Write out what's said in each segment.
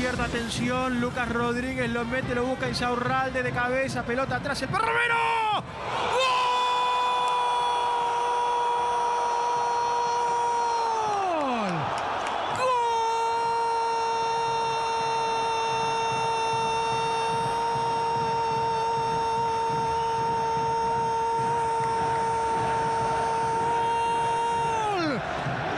Izquierda, atención. Lucas Rodríguez lo mete, lo busca Insaurralde de cabeza, pelota atrás, el perromero. ¡Gol! ¡Gol!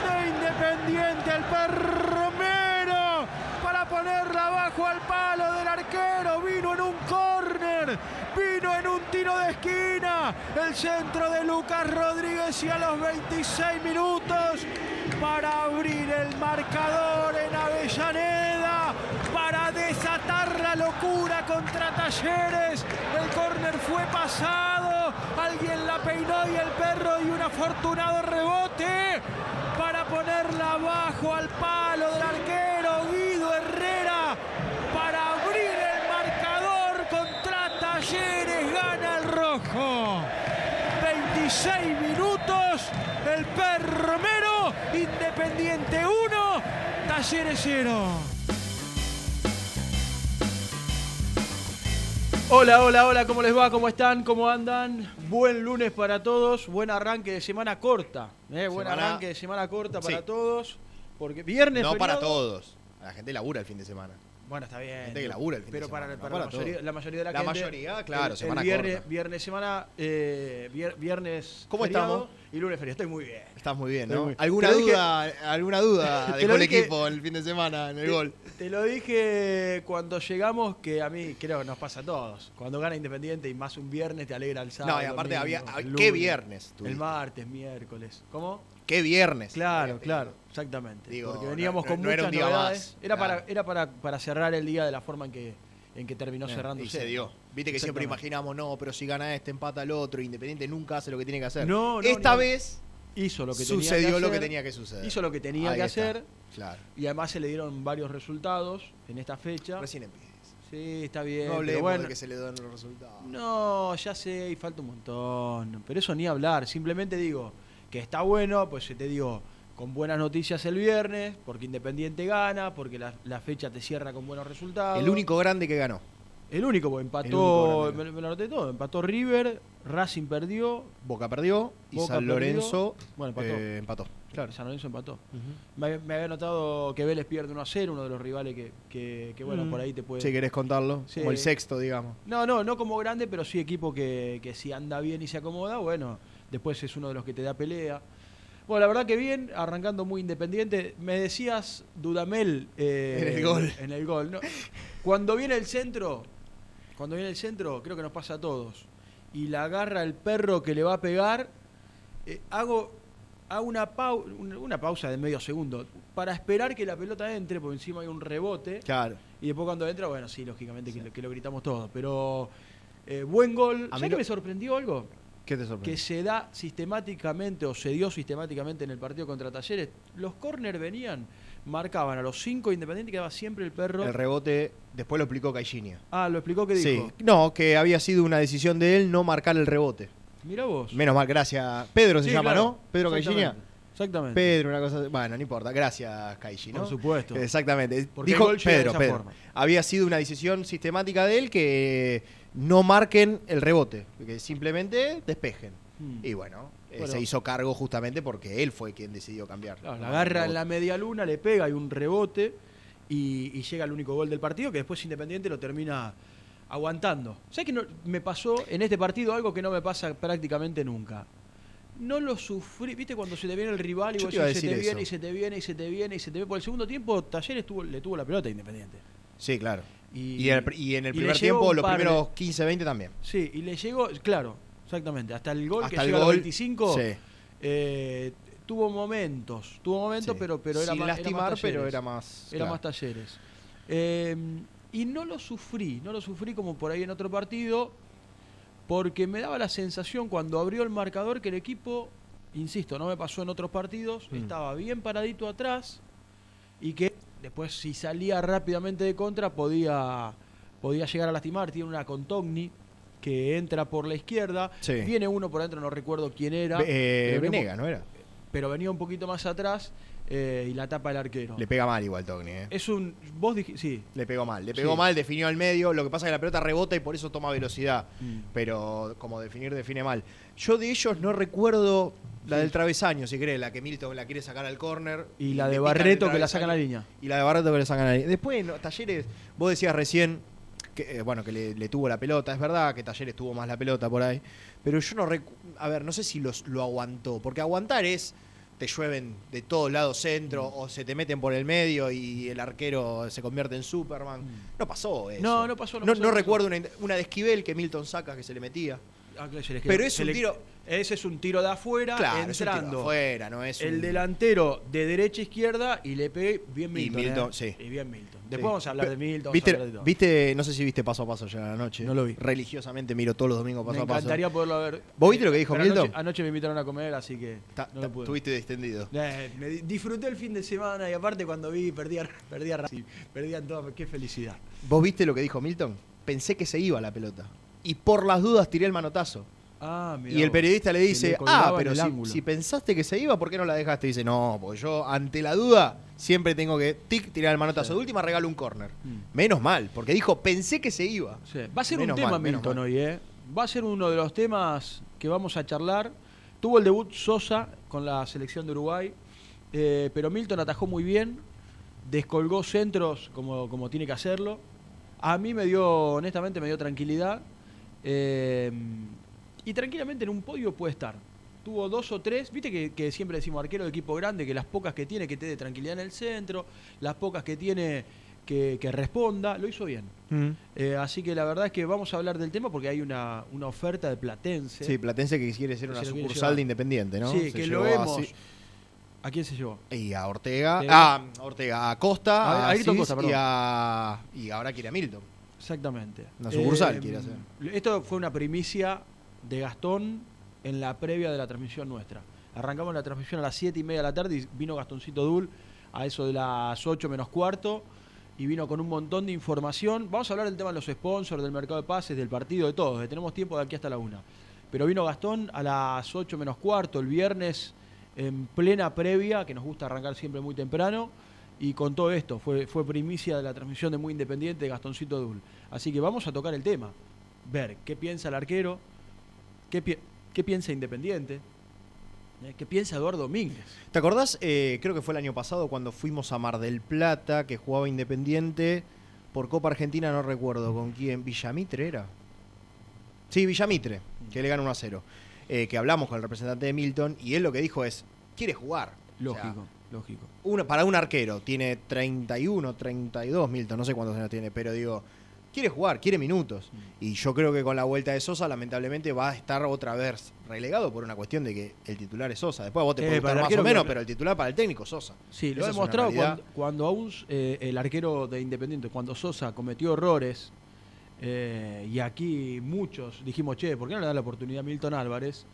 De Independiente el perromero para ponerla abajo al palo del arquero. Vino en un córner, vino en un tiro de esquina. El centro de Lucas Rodríguez y a los 26 minutos para abrir el marcador en Avellaneda, para desatar la locura contra Talleres. El córner fue pasado, alguien la peinó y el perro y un afortunado rebote para ponerla abajo al palo del arquero Guido Herrera para abrir el marcador contra Talleres, gana el rojo. 26 minutos, el perromero, Independiente 1, Talleres 0. Hola, hola, hola, ¿cómo les va? ¿Cómo están? ¿Cómo andan? Buen lunes para todos, buen arranque de semana corta. ¿eh? Buen Semana- arranque de semana corta para Sí. todos. Porque viernes. No para todos. La gente labura el fin de semana. Bueno, está bien. Gente que labura el fin de Pero para, semana, para no la, para mayoría, la mayoría de la, La gente. mayoría, claro, el- el semana viernes, corta. Viernes, semana. eh, vier- viernes. ¿Cómo feriado estamos? Y lunes feriado. Estoy muy bien. Estás muy bien, ¿no? muy- ¿Alguna lo dije- duda, alguna duda lo el equipo el fin de semana en el Te- gol? Te lo dije cuando llegamos, que a mí creo que nos pasa a todos. Cuando gana Independiente y más un viernes te alegra el sábado. No, y aparte domingo, había. el ¿Qué lunes, viernes? El martes, miércoles. ¿Cómo? ¿Qué viernes? Claro, Eh, claro, exactamente. digo, Porque veníamos no- con no era muchas un día novedades. más, Era, claro. para, era para, para cerrar el día de la forma en que, en que terminó Eh, cerrando. Y se dio. Viste que siempre imaginamos, no, pero si gana este, empata el otro. Independiente nunca hace lo que tiene que hacer. No, no, Esta vez Hizo lo que sucedió tenía que lo que hacer, tenía que suceder. Hizo lo que tenía Ahí que está. hacer Claro. y además se le dieron varios resultados en esta fecha. Recién empieza. Sí, está bien. No hablemos bueno, de que se le dan los resultados. No, ya sé, y falta un montón. Pero eso ni hablar. Simplemente digo que está bueno, pues te digo, con buenas noticias el viernes, porque Independiente gana, porque la, la fecha te cierra con buenos resultados. El único grande que ganó. El único, El empató, único me, lo anoté todo, empató River, Racing perdió, Boca perdió y Boca San perdió. Lorenzo Bueno, empató. eh, empató. Claro, San Lorenzo empató. me, me había notado que Vélez pierde 1 a 0, uno de los rivales que, que, que, bueno, Mm. por ahí te puede... Si querés contarlo, Sí. como el sexto, digamos. No, no, no como grande, pero sí equipo que, que si anda bien y se acomoda, bueno, después es uno de los que te da pelea. Bueno, la verdad que bien, arrancando muy independiente. Me decías Dudamel eh, En el gol. En el gol, ¿no? Cuando viene el centro, cuando viene el centro, creo que nos pasa a todos. Y la agarra el perro que le va a pegar. eh, hago, hago una, pau- una pausa de medio segundo para esperar que la pelota entre, porque encima hay un rebote. Claro. Y después cuando entra, bueno, sí, lógicamente Que, lo, que lo gritamos todos. Pero eh, buen gol. A ¿Sabes que me sorprendió algo? ¿Qué te que se da sistemáticamente o se dio sistemáticamente en el partido contra Talleres. Los corners venían, marcaban a los cinco independientes y quedaba siempre el perro. El rebote, después lo explicó Caixinha. ah, lo explicó que dijo. Sí. No, que había sido una decisión de él no marcar el rebote. Mira vos. Menos mal, gracias. Pedro se Sí, llama, claro. ¿no? Pedro Caixinha. Exactamente. Pedro, una cosa. Bueno, no importa. Gracias, Caixi, ¿no? Por supuesto. Exactamente. Porque Dijo Pedro, Pedro. forma. Había sido una decisión sistemática de él que no marquen el rebote, que simplemente despejen. Mm. Y bueno, eh, Bueno. se hizo cargo justamente porque él fue quien decidió cambiar. Claro, la agarra en la media luna, le pega, hay un rebote y, y llega el único gol del partido que después Independiente lo termina aguantando. ¿Sabes que no, me pasó en este partido algo que no me pasa prácticamente nunca? No lo sufrí, ¿viste cuando se te viene el rival y Yo vos decís, se te viene y se te viene y se te viene y se te viene? Por el segundo tiempo Talleres tuvo, le tuvo la pelota a Independiente. Sí, claro. Y, Y, en el, y en primer llegó tiempo, los par de- primeros 15, 20 también. Sí, y le llegó, claro, exactamente, hasta el gol Hasta que el llega a los gol, 25. sí. eh, tuvo momentos, tuvo momentos, Sí. pero, pero era Sin más era más lastimar, pero era más. Era claro. más talleres. Eh, y no lo sufrí, no lo sufrí como por ahí en otro partido, porque me daba la sensación cuando abrió el marcador que el equipo, insisto, no me pasó en otros partidos, Mm. estaba bien paradito atrás y que después si salía rápidamente de contra podía, podía llegar a lastimar. Tiene una Contogni que entra por la izquierda, Sí. viene uno por adentro, no recuerdo quién era. Eh, Venega, ¿no era? Pero venía un poquito más atrás eh, y la tapa el arquero. Le pega mal igual Togni, ¿eh? Es un. Vos dijiste. Sí. Le pegó mal, le pegó Sí. mal, definió al medio. Lo que pasa es que la pelota rebota y por eso toma velocidad. Mm. Pero como definir, define mal. Yo de ellos no recuerdo la del travesaño, si querés, la que Milton la quiere sacar al córner. Y la de Barreto que la saca a la línea. Y la de Barreto que le sacan a la línea. Después, no, Talleres, vos decías recién que, eh, bueno, que le, le tuvo la pelota. Es verdad que Talleres tuvo más la pelota por ahí. Pero yo no A ver, no sé si los, lo aguantó. Porque aguantar es. Te llueven de todos lados centro o se te meten por el medio y el arquero se convierte en Superman. No pasó eso. No, no pasó, no No, pasó, no no pasó. recuerdo una, una de Esquivel que Milton saca que se le metía. Ah, claro, Pero es un tiro- Ese es un tiro de afuera, Claro, es un tiro de entrando. afuera, no es el un- delantero de derecha a izquierda y le pegué bien Y Milton. Milton, eh. sí. Y bien Milton. Después Sí. vamos a hablar de Milton. ¿Viste, de viste, no sé si viste paso a paso ya anoche. No lo vi. Religiosamente miro todos los domingos paso Me a paso. encantaría poderlo ver. ¿Vos viste lo que dijo Pero Milton? Anoche, anoche me invitaron a comer, así que Ta- no ta- lo pude. Estuviste distendido. Eh, me di- disfruté el fin de semana y aparte cuando vi perdía perdía Racing, perdían todo, qué felicidad. ¿Vos viste lo que dijo Milton? Pensé que se iba la pelota. Y por las dudas tiré el manotazo. Ah, mirá y el vos. periodista le dice, ah, pero si, ángulo". si pensaste que se iba, ¿por qué no la dejaste? Y dice, no, porque yo ante la duda siempre tengo que tic, tirar el manotazo. Sí. De última regalo un córner. Mm. Menos mal, porque dijo, pensé que se iba. Sí. Va a ser Menos un tema mal, Milton hoy, ¿eh? Va a ser uno de los temas que vamos a charlar. Tuvo el debut Sosa con la selección de Uruguay, eh, pero Milton atajó muy bien, descolgó centros como, como tiene que hacerlo. A mí me dio, honestamente, me dio tranquilidad. eh, y tranquilamente en un podio puede estar. Tuvo dos o tres, viste que, que siempre decimos arquero de equipo grande, que las pocas que tiene que te dé tranquilidad en el centro, las pocas que tiene que, que responda, lo hizo bien. Eh, así que la verdad es que vamos a hablar del tema porque hay una, una oferta de Platense. Sí, Platense que quiere ser Que una se sucursal de Independiente, ¿no? Sí, Se que lo a hemos. Cis- ¿A quién se llevó? Y a Ortega. Ah, a Ortega, a Costa, A- a, a Ayrton Cis Costa, perdón. y, a, y ahora quiere a Milton. Exactamente. Una sucursal Eh, quiere hacer. Esto fue una primicia de Gastón en la previa de la transmisión nuestra. Arrancamos la transmisión a las 7 y media de la tarde y vino Gastoncito Dul a eso de las 8 menos cuarto y vino con un montón de información. Vamos a hablar del tema de los sponsors, del mercado de pases, del partido, de todo. Tenemos tiempo de aquí hasta la 1. Pero vino Gastón a las 8 menos cuarto el viernes en plena previa, que nos gusta arrancar siempre muy temprano. Y con todo esto, fue, fue primicia de la transmisión de Muy Independiente de Gastoncito Dul. Así que vamos a tocar el tema. Ver qué piensa el arquero, qué, pi- qué piensa Independiente, eh, qué piensa Eduardo Domínguez. ¿Te acordás? Eh, creo que fue el año pasado cuando fuimos a Mar del Plata, que jugaba Independiente por Copa Argentina, no recuerdo con quién. ¿Villamitre era? Sí, Villamitre, que le gana 1 a 0. Eh, que hablamos con el representante de Milton y él lo que dijo es: quiere jugar. Lógico, O sea, lógico. para un arquero, tiene 31, 32, Milton, no sé cuántos años tiene, pero digo, quiere jugar, quiere minutos. Mm. Y yo creo que con la vuelta de Sosa, lamentablemente, va a estar otra vez relegado por una cuestión de que el titular es Sosa. Después vos te gustar el más arquero o menos, que- pero el titular para el técnico es Sosa. Sí, lo una demostrado cuando, cuando aún eh, el arquero de Independiente, cuando Sosa cometió errores, eh, y aquí muchos dijimos, che, ¿por qué no le da la oportunidad a Milton Álvarez?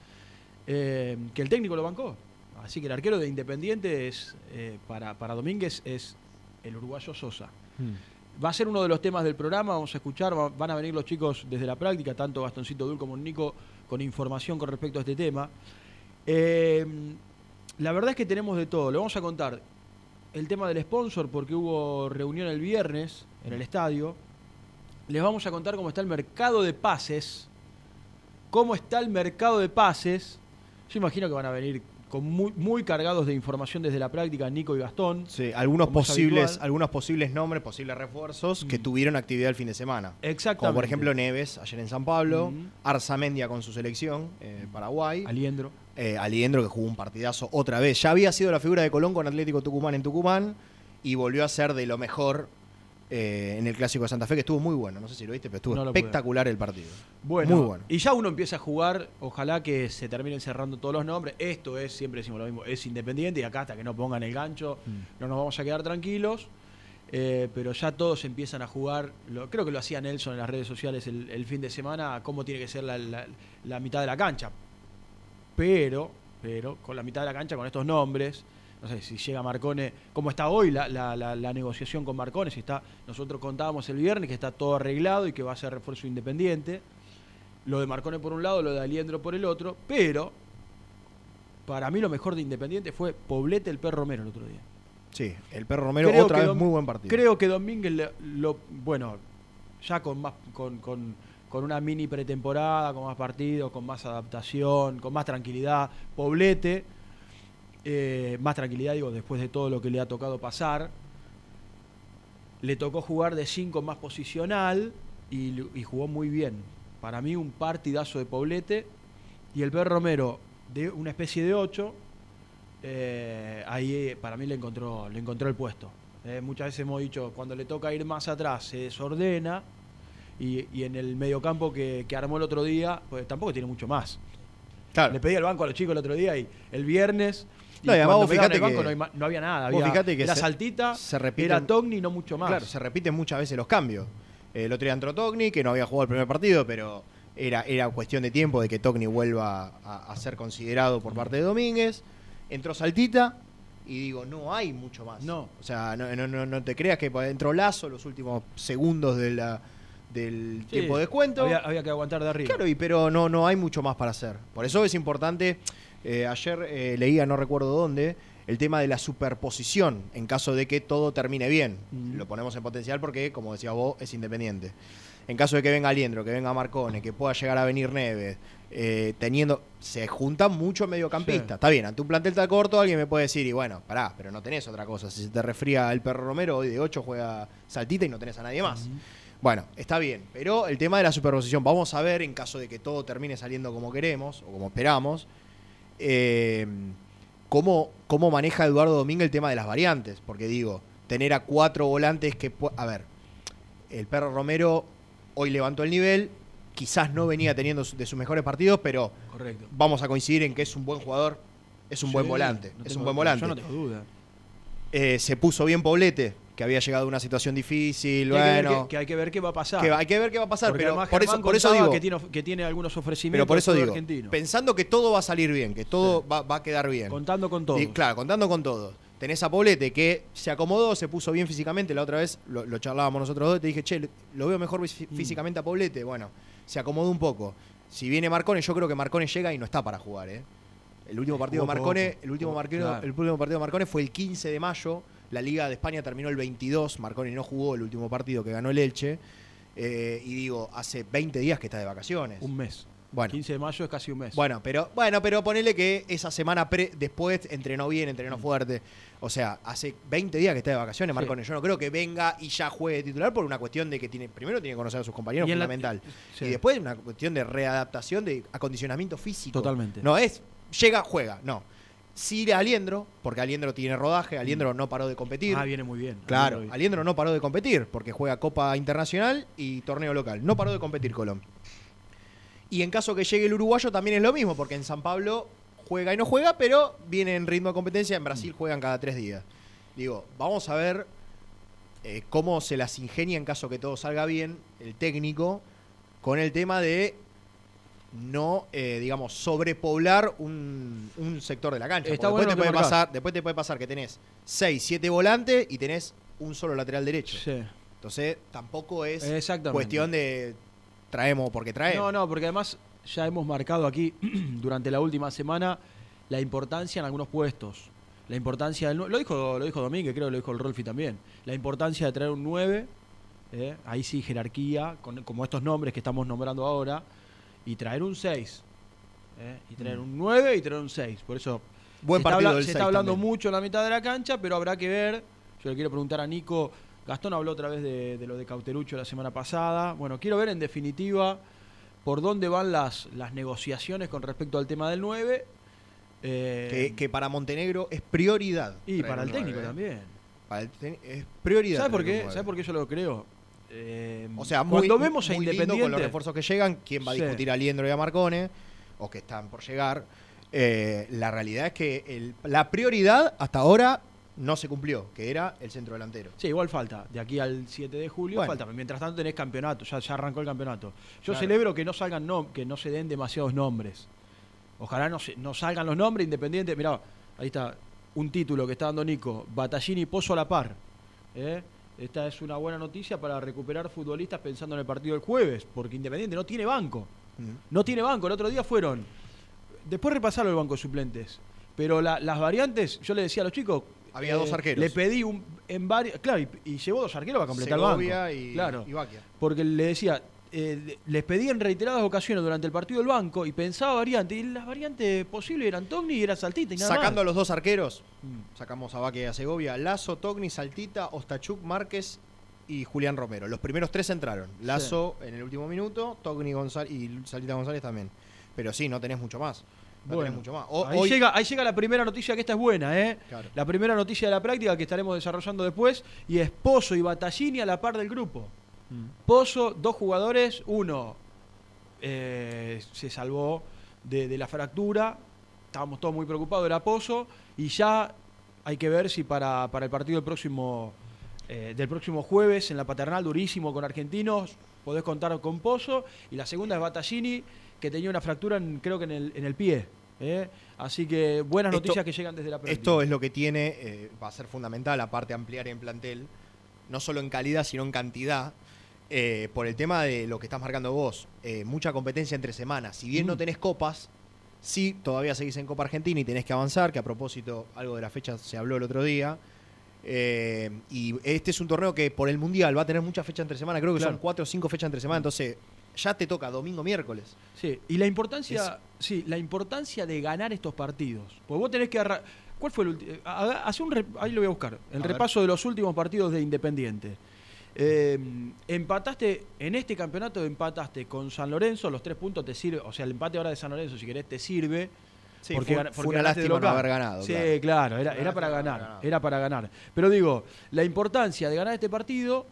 Eh, que el técnico lo bancó. Así que el arquero de Independiente es, eh, para, para Domínguez es el uruguayo Sosa. Va a ser uno de los temas del programa, vamos a escuchar, va- van a venir los chicos desde la práctica, tanto Gastoncito Dul como Nico, con información con respecto a este tema. Eh, la verdad es que tenemos de todo, le vamos a contar el tema del sponsor porque hubo reunión el viernes en el estadio. Les vamos a contar cómo está el mercado de pases, cómo está el mercado de pases. Yo imagino que van a venir con muy, muy cargados de información desde la práctica Nico y Gastón. Sí, algunos posibles, algunos posibles nombres, posibles refuerzos que Mm. tuvieron actividad el fin de semana. Exactamente. Como por ejemplo Neves, ayer en San Pablo, Mm. Arzamendia con su selección, eh, Paraguay. Aliendro. Eh, Aliendro que jugó un partidazo otra vez. Ya había sido la figura de Colón con Atlético Tucumán en Tucumán y volvió a ser de lo mejor eh, en el Clásico de Santa Fe, que estuvo muy bueno. No sé si lo viste, pero estuvo No espectacular el partido. Bueno, Muy bueno. y ya uno empieza a jugar, ojalá que se terminen cerrando todos los nombres. Esto es, siempre decimos lo mismo, es independiente y acá hasta que no pongan el gancho Mm. no nos vamos a quedar tranquilos. Eh, pero ya todos empiezan a jugar, lo, creo que lo hacía Nelson en las redes sociales el, el fin de semana, cómo tiene que ser la, la- la mitad de la cancha. Pero, pero, con la mitad de la cancha, con estos nombres, no sé si llega Marcone, cómo está hoy la, la- la- la negociación con Marcone, si está, nosotros contábamos el viernes que está todo arreglado y que va a ser refuerzo independiente. Lo de Marcone por un lado, lo de Aliendro por el otro, pero para mí lo mejor de Independiente fue Poblete el perro Romero el otro día. Sí, el Perro Romero Creo otra vez Dom- muy buen partido. Creo que Domínguez le- lo, bueno, ya con más con, con- con una mini pretemporada, con más partidos, con más adaptación, con más tranquilidad, Poblete, eh, más tranquilidad digo después de todo lo que le ha tocado pasar. Le tocó jugar de 5 más posicional y, jugó muy bien. Para mí un partidazo de Poblete y el Per Romero de una especie de 8 eh, ahí eh, para mí le encontró, le encontró el puesto. Eh, muchas veces hemos dicho, cuando le toca ir más atrás, se desordena. Y, y en el mediocampo que, que armó el otro día, pues tampoco tiene mucho más. Claro. Le pedí al banco a los chicos el otro día y el viernes. No, y además vos el banco que- no, hay ma- no había nada. Había, fijate que era se- Saltita, se repiten- era Togni, no mucho más. Claro, se repiten muchas veces los cambios. El otro día entró Togni, que no había jugado el primer partido, pero era, era cuestión de tiempo de que Togni vuelva a, a ser considerado por parte de Domínguez. Entró Saltita y digo, no hay mucho más. No. O sea, no, no, no, no te creas que entró Lazo los últimos segundos de la, del Sí, tiempo de descuento. Había, había que aguantar de arriba. Claro, y, pero no, no hay mucho más para hacer. Por eso es importante, eh, ayer eh, leía, no recuerdo dónde, el tema de la superposición en caso de que todo termine bien. Mm. Lo ponemos en potencial porque, como decía vos, es independiente. En caso de que venga Aliendro, que venga Marcone, que pueda llegar a venir Neves, eh, teniendo. Se juntan muchos mediocampistas. Sí. Está bien, ante un plantel tan corto, alguien me puede decir, y bueno, pará, pero no tenés otra cosa. Si se te resfría el perro Romero, hoy de 8 juega Saltita y no tenés a nadie más. Bueno, está bien, pero el tema de la superposición, vamos a ver en caso de que todo termine saliendo como queremos o como esperamos, eh, cómo, cómo maneja Eduardo Domínguez el tema de las variantes, porque digo, tener a cuatro volantes que... A ver, el perro Romero hoy levantó el nivel, quizás no venía teniendo de sus mejores partidos, pero Correcto. vamos a coincidir en que es un buen jugador, es un buen volante, no es un buen volante. Yo no tengo duda. Eh, se puso bien Poblete, que había llegado a una situación difícil, Que hay que ver qué- que hay que ver qué va a pasar. que hay que ver qué va a pasar, Porque pero por eso, por digo, que tiene, que tiene algunos ofrecimientos pero por eso digo, argentino. pensando que todo va a salir bien, que todo va, va a quedar bien. Contando con todo. Y, claro, contando con todo. Tenés a Poblete que se acomodó, se puso bien físicamente. La otra vez lo, lo charlábamos nosotros dos y te dije, che, lo veo mejor fí- Mm. físicamente a Poblete. Bueno, se acomodó un poco. Si viene Marcone, yo creo que Marcone llega y no está para jugar, ¿eh? El último Eh, partido de Marcone, el último, claro. el último partido de Marcone fue el 15 de mayo. La Liga de España terminó el 22. Marcone no jugó el último partido que ganó el Elche. Eh, y digo, hace 20 días que está de vacaciones. Un mes. Bueno, 15 de mayo es casi un mes. bueno, pero bueno, pero ponele que esa semana pre- después entrenó bien, entrenó Mm. fuerte. O sea, hace 20 días que está de vacaciones, Sí. Marcone. Yo no creo que venga y ya juegue titular por una cuestión de que tiene primero tiene que conocer a sus compañeros, Y en la- fundamental. Sí. Y después una cuestión de readaptación, de acondicionamiento físico. Totalmente. No es llega, juega, no. Sí, Aliendro, porque Aliendro tiene rodaje, Aliendro no paró de competir. Ah, viene muy bien. Claro, Aliendro- Aliendro no paró de competir porque juega Copa Internacional y torneo local. No paró de competir Colón. Y en caso que llegue el uruguayo también es lo mismo, porque en San Pablo juega y no juega, pero viene en ritmo de competencia. En Brasil juegan cada tres días. Digo, vamos a ver eh, cómo se las ingenia en caso que todo salga bien el técnico con el tema de no, eh, digamos, sobrepoblar un, un sector de la cancha. Está Porque bueno después, te puede marcás. pasar, después te puede pasar que tenés 6, 7 volantes y tenés un solo lateral derecho. Sí. Entonces, tampoco es cuestión de traemos porque traemos. No, no, porque además ya hemos marcado aquí durante la última semana la importancia en algunos puestos. La importancia del lo dijo lo dijo Domínguez, creo que lo dijo el Rolfi también. La importancia de traer un 9, eh, ahí sí jerarquía, con, como estos nombres que estamos nombrando ahora, y traer un 6. eh, y traer Mm. un 9 y traer un 6. Por eso Buen se está, partido del se está hablando también. mucho en la mitad de la cancha, pero habrá que ver. Yo le quiero preguntar a Nico. Gastón habló otra vez de, de lo de Cauterucho la semana pasada. Bueno, quiero ver en definitiva por dónde van las, las negociaciones con respecto al tema del 9. eh, que, que para Montenegro es prioridad. y traer para el técnico también. Para el te- es prioridad. ¿Sabes por qué? ¿Sabes por qué yo lo creo? Eh, O sea, muy, cuando vemos a muy lindo Independiente. con los refuerzos que llegan, quién va a Sí. discutir a Liendro y a Marcone, o que están por llegar. Eh, la realidad es que el- la prioridad hasta ahora no se cumplió, que era el centro delantero. Sí, igual falta. De aquí al 7 de julio Bueno. falta. Mientras tanto tenés campeonato, ya, ya arrancó el campeonato. Yo Claro. celebro que no salgan que no se den demasiados nombres. Ojalá no, se- no salgan los nombres independientes. Mirá, ahí está un título que está dando Nico. Batallini y Pozo a la par. ¿eh? Esta es una buena noticia para recuperar futbolistas pensando en el partido del jueves, porque Independiente no tiene banco. Mm. No tiene banco. El otro día fueron. Después repasaron el banco de suplentes. Pero la- las variantes, yo le decía a los chicos. eh, Había dos arqueros. Le pedí un, en varios. Claro, y, y llevó dos arqueros para completar Segovia el banco. y, claro. y Baquia. Porque le decía, eh, les pedí en reiteradas ocasiones durante el partido del banco y pensaba variantes. Y las variantes posibles eran Togni y era Saltita y nada Sacando a los dos arqueros, Mm. sacamos a Baquia y a Segovia, Lazo, Togni, Saltita, Ostachuk, Márquez y Julián Romero. Los primeros tres entraron. Lazo en el último minuto, Togni González y Saltita González también. Pero sí, no tenés mucho más. No Bueno, mucho más. O- ahí, hoy- llega, ahí llega la primera noticia, que esta es buena, ¿eh? Claro. La primera noticia de la práctica que estaremos desarrollando después. Y es Pozo y Battaglini a la par del grupo. Pozo, dos jugadores, uno eh, se salvó de, de la fractura, estábamos todos muy preocupados, era Pozo, y ya hay que ver si para, para el partido del próximo, eh, del próximo jueves en la paternal, durísimo con argentinos, podés contar con Pozo, y la segunda es Battaglini, que tenía una fractura en- creo que en el, en el pie. ¿eh? Así que buenas Esto- noticias que llegan desde la práctica. Esto es lo que tiene, eh, va a ser fundamental, aparte ampliar en plantel, no solo en calidad, sino en cantidad, eh, por el tema de lo que estás marcando vos. Eh, mucha competencia entre semanas. Si bien no Mm. tenés copas, sí, todavía seguís en Copa Argentina y tenés que avanzar, que a propósito, algo de la fecha se habló el otro día. Eh, y este es un torneo que por el Mundial va a tener mucha fecha entre semana, creo que Claro. son cuatro o cinco fechas entre semana, entonces ya te toca domingo, miércoles. Sí, y la importancia, sí, la importancia de ganar estos partidos. Porque vos tenés que arra- ¿Cuál fue el último? Hace un re- ahí lo voy a buscar. El A ver. repaso de los últimos partidos de Independiente. Eh, empataste, en este campeonato empataste con San Lorenzo, los tres puntos te sirve, o sea, el empate ahora de San Lorenzo, si querés, te sirve. Sí, porque fue- gana- fue porque una lástima no haber ganado, Sí, claro. claro, era, era para ganar. ganado. Era para ganar. Pero digo, la importancia de ganar este partido,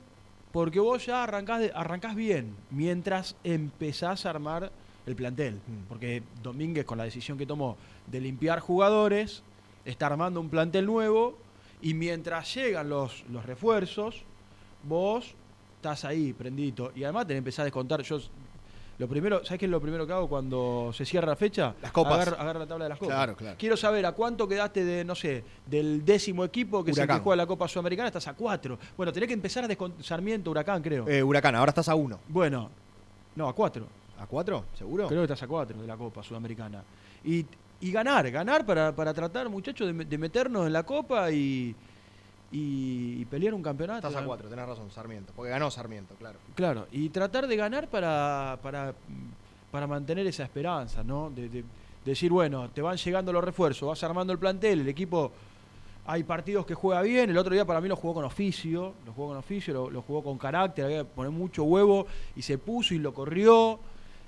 porque vos ya arrancás, de- arrancás bien, mientras empezás a armar el plantel. Mm. Porque Domínguez, con la decisión que tomó de limpiar jugadores, está armando un plantel nuevo, y mientras llegan los, los refuerzos, vos estás ahí, prendito. Y además te empezás a descontar. Yo, lo primero, ¿sabes qué es lo primero que hago cuando se cierra la fecha? Las copas. Agarro, agarro la tabla de las copas. Claro, claro. Quiero saber a cuánto quedaste de, no sé, del décimo equipo que Huracán. que juega la Copa Sudamericana, estás a cuatro. Bueno, tenés que empezar a descontar. Sarmiento, Huracán, creo. Eh, Huracán, ahora estás a uno. Bueno, no, a cuatro. ¿A cuatro? ¿Seguro? Creo que estás a cuatro de la Copa Sudamericana. Y, y ganar, ganar para, para tratar, muchachos, de meternos en la Copa y, y, y pelear un campeonato. Estás a cuatro, tenés razón, Sarmiento. Porque ganó Sarmiento, claro. Claro, y tratar de ganar para, para, para mantener esa esperanza, ¿no? De, de- decir, bueno, te van llegando los refuerzos, vas armando el plantel, el equipo. Hay partidos que juega bien, el otro día para mí lo jugó con oficio, lo jugó con oficio, lo, lo jugó con carácter, había que poner mucho huevo y se puso y lo corrió,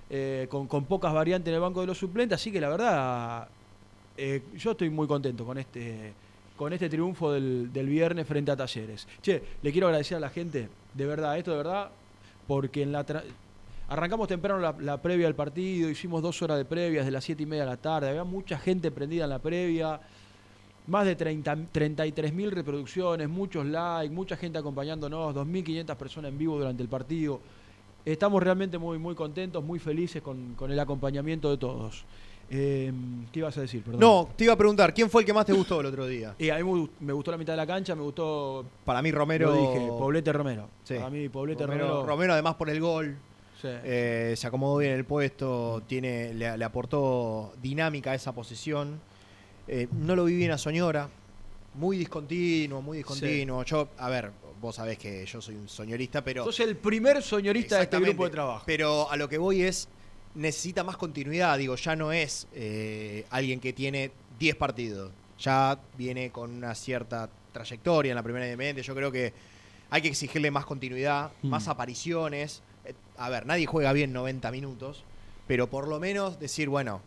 eh, con, con pocas variantes en el banco de los suplentes, así que la verdad eh, yo estoy muy contento con este, con este triunfo del, viernes frente a Talleres. Che, le quiero agradecer a la gente, de verdad, esto de verdad, porque arrancamos temprano la, previa del partido, hicimos dos horas de previa desde las 7 y media de la tarde, había mucha gente prendida en la previa, más de 30 33 mil reproducciones, muchos likes, mucha gente acompañándonos, 2.500 personas en vivo durante el partido. Estamos realmente muy, muy contentos, muy felices con el acompañamiento de todos. Eh, ¿Qué ibas a decir? Perdón. No, te iba a preguntar, ¿quién fue el que más te gustó el otro día? Y a mí me gust- me gustó la mitad de la cancha, me gustó. Para mí Romero... Lo dije, Poblete Romero. Sí. Para mí, Poblete Romero, Romero. Romero, además por el gol, sí. eh, se acomodó bien en el puesto, tiene, le, le aportó dinámica a esa posición. Eh, no lo vi bien a Soñora, muy discontinuo, muy discontinuo. Yo, a ver, vos sabés que yo soy un soñorista, pero... Sos el primer soñorista de este grupo de trabajo. Pero a lo que voy es, necesita más continuidad. Digo, ya no es eh, alguien que tiene 10 partidos. Ya viene con una cierta trayectoria en la primera independiente. Yo creo que hay que exigirle más continuidad, Mm. más apariciones. Eh, A ver, nadie juega bien 90 minutos, pero por lo menos decir, bueno,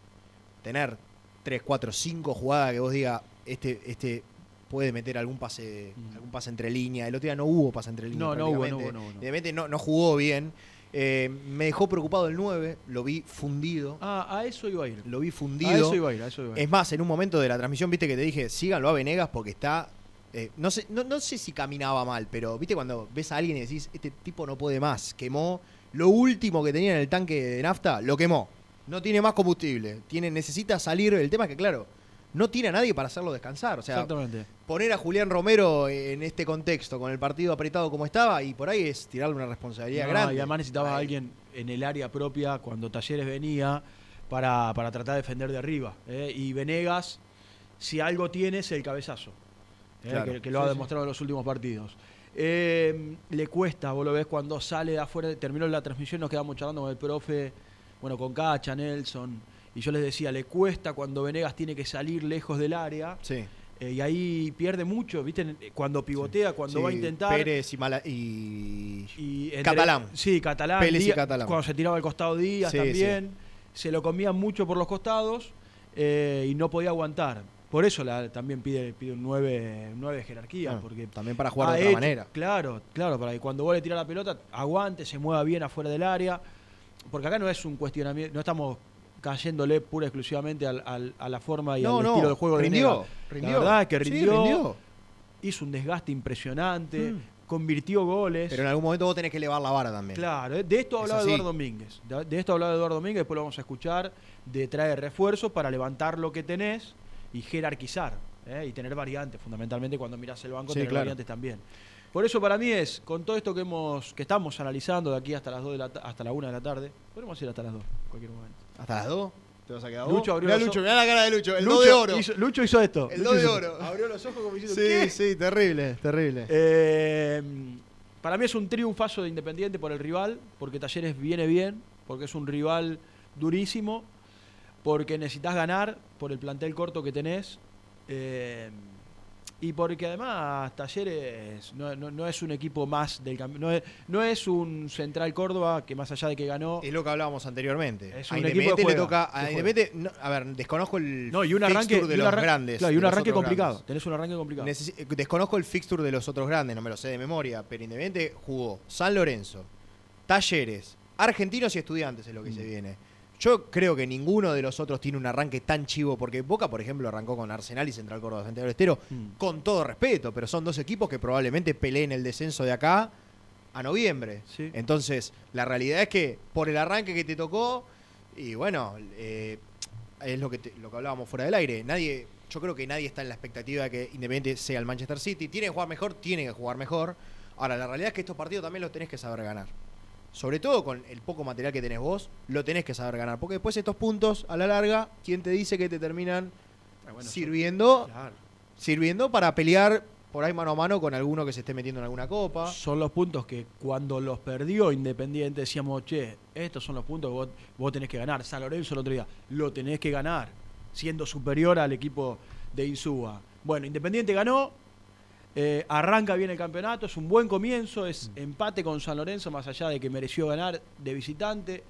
tener 3, 4, 5 jugadas que vos digas, este, este puede meter algún pase, Mm. algún pase entre línea. El otro día no hubo pase entre línea. No, no hubo, no hubo, no, no jugó bien. Eh, me dejó preocupado el 9, lo vi fundido. Ah, a eso iba a ir. Lo vi A fundido. eso iba a ir, a eso iba a ir. Es más, en un momento de la transmisión, viste que te dije, síganlo a Venegas porque está. eh, no, sé, no, no sé si caminaba mal, pero viste cuando ves a alguien y decís, este tipo no puede más. Quemó lo último que tenía en el tanque de nafta, lo quemó. No tiene más combustible. Tiene, necesita salir. El tema es que, claro, no tiene a nadie para hacerlo descansar. O sea, Exactamente. poner a Julián Romero en este contexto, con el partido apretado como estaba, y por ahí es tirarle una responsabilidad No, grande. Y además necesitaba a alguien en el área propia cuando Talleres venía para, para tratar de defender de arriba. ¿eh? Y Venegas, si algo tiene, es el cabezazo. ¿eh? Claro. Que, que lo ha sí. demostrado en los últimos partidos. Eh, le cuesta, vos lo ves cuando sale de afuera, terminó la transmisión, nos quedamos charlando con el profe, bueno, con Cacha, Nelson, y yo les decía, le cuesta cuando Venegas tiene que salir lejos del área, Sí. eh, y ahí pierde mucho, ¿viste? Cuando pivotea, cuando Sí, va a intentar... Pérez y, Mala- y- Y entre- Catalán. Sí, Catalán. Pérez y Catalán. Cuando se tiraba al costado Díaz Sí, también. Se lo comían mucho por los costados eh, y no podía aguantar. Por eso la- también pide, pide un 9, de jerarquía. Ah, porque también para jugar de otra hecho- manera. Claro, claro, para que cuando vos le tirás la pelota, aguante, se mueva bien afuera del área. Porque acá no es un cuestionamiento, no estamos cayéndole pura y exclusivamente al- al- a la forma y No, al no, estilo de juego de rindió, Venegas. rindió. La verdad es que Sí, rindió, rindió. hizo un desgaste impresionante, Mm. convirtió goles. Pero en algún momento vos tenés que elevar la vara también. Claro, eh, de esto Es hablaba. Eduardo Domínguez. De, de esto hablaba Eduardo Domínguez, después lo vamos a escuchar, de traer refuerzos para levantar lo que tenés y jerarquizar. ¿eh? Y tener variantes, fundamentalmente cuando mirás el banco, Sí, tener claro. variantes también. Por eso para mí es, con todo esto que hemos, que estamos analizando de aquí hasta las 2 de la ta- hasta la 1 de la tarde, podemos ir hasta las 2 en cualquier momento. ¿Hasta las 2? ¿Te vas a quedar Lucho abrió Mirá los Lucho, ojos. mirá la cara de Lucho. El Lucho 2 de oro. Hizo, Lucho hizo esto. El Lucho 2 de hizo- oro. Abrió los ojos como diciendo, Sí, ¿qué? sí, terrible, terrible. Eh, para mí es un triunfazo de Independiente por el rival, porque Talleres viene bien, porque es un rival durísimo, porque necesitas ganar por el plantel corto que tenés. eh, y porque además Talleres no, no- no es un equipo más del no es, no es un Central Córdoba que más allá de que ganó. Es lo que hablábamos anteriormente. Es a un equipo que Independiente le juega, toca. A juega. Independiente, no, a ver, desconozco el No, y un arranque, fixture de y los grandes. claro, y un arranque complicado. grandes. Tenés un arranque complicado. Eh, desconozco el fixture de los otros grandes, no me lo sé de memoria, pero Independiente jugó San Lorenzo, Talleres, Argentinos y Estudiantes es lo que Mm. se viene. Yo creo que ninguno de los otros tiene un arranque tan chivo, porque Boca, por ejemplo, arrancó con Arsenal y Central Córdoba Santiago del Estero, Mm. con todo respeto, pero son dos equipos que probablemente peleen el descenso de acá a noviembre. Sí. Entonces, la realidad es que por el arranque que te tocó, y bueno, eh, es lo que, te- lo que hablábamos fuera del aire, nadie, yo creo que nadie está en la expectativa de que Independiente sea el Manchester City. Tiene que jugar mejor, tiene que jugar mejor. Ahora, la realidad es que estos partidos también los tenés que saber ganar. Sobre todo con el poco material que tenés vos, lo tenés que saber ganar. Porque después estos puntos, a la larga, ¿quién te dice que te terminan Ah, bueno, sirviendo, Claro. sirviendo para pelear por ahí mano a mano con alguno que se esté metiendo en alguna copa? Son los puntos que cuando los perdió Independiente decíamos, che, estos son los puntos que vos, vos tenés que ganar. San Lorenzo el otro día, lo tenés que ganar, siendo superior al equipo de Insúa. Bueno, Independiente ganó, eh, arranca bien el campeonato, es un buen comienzo, es empate con San Lorenzo, más allá de que mereció ganar de visitante.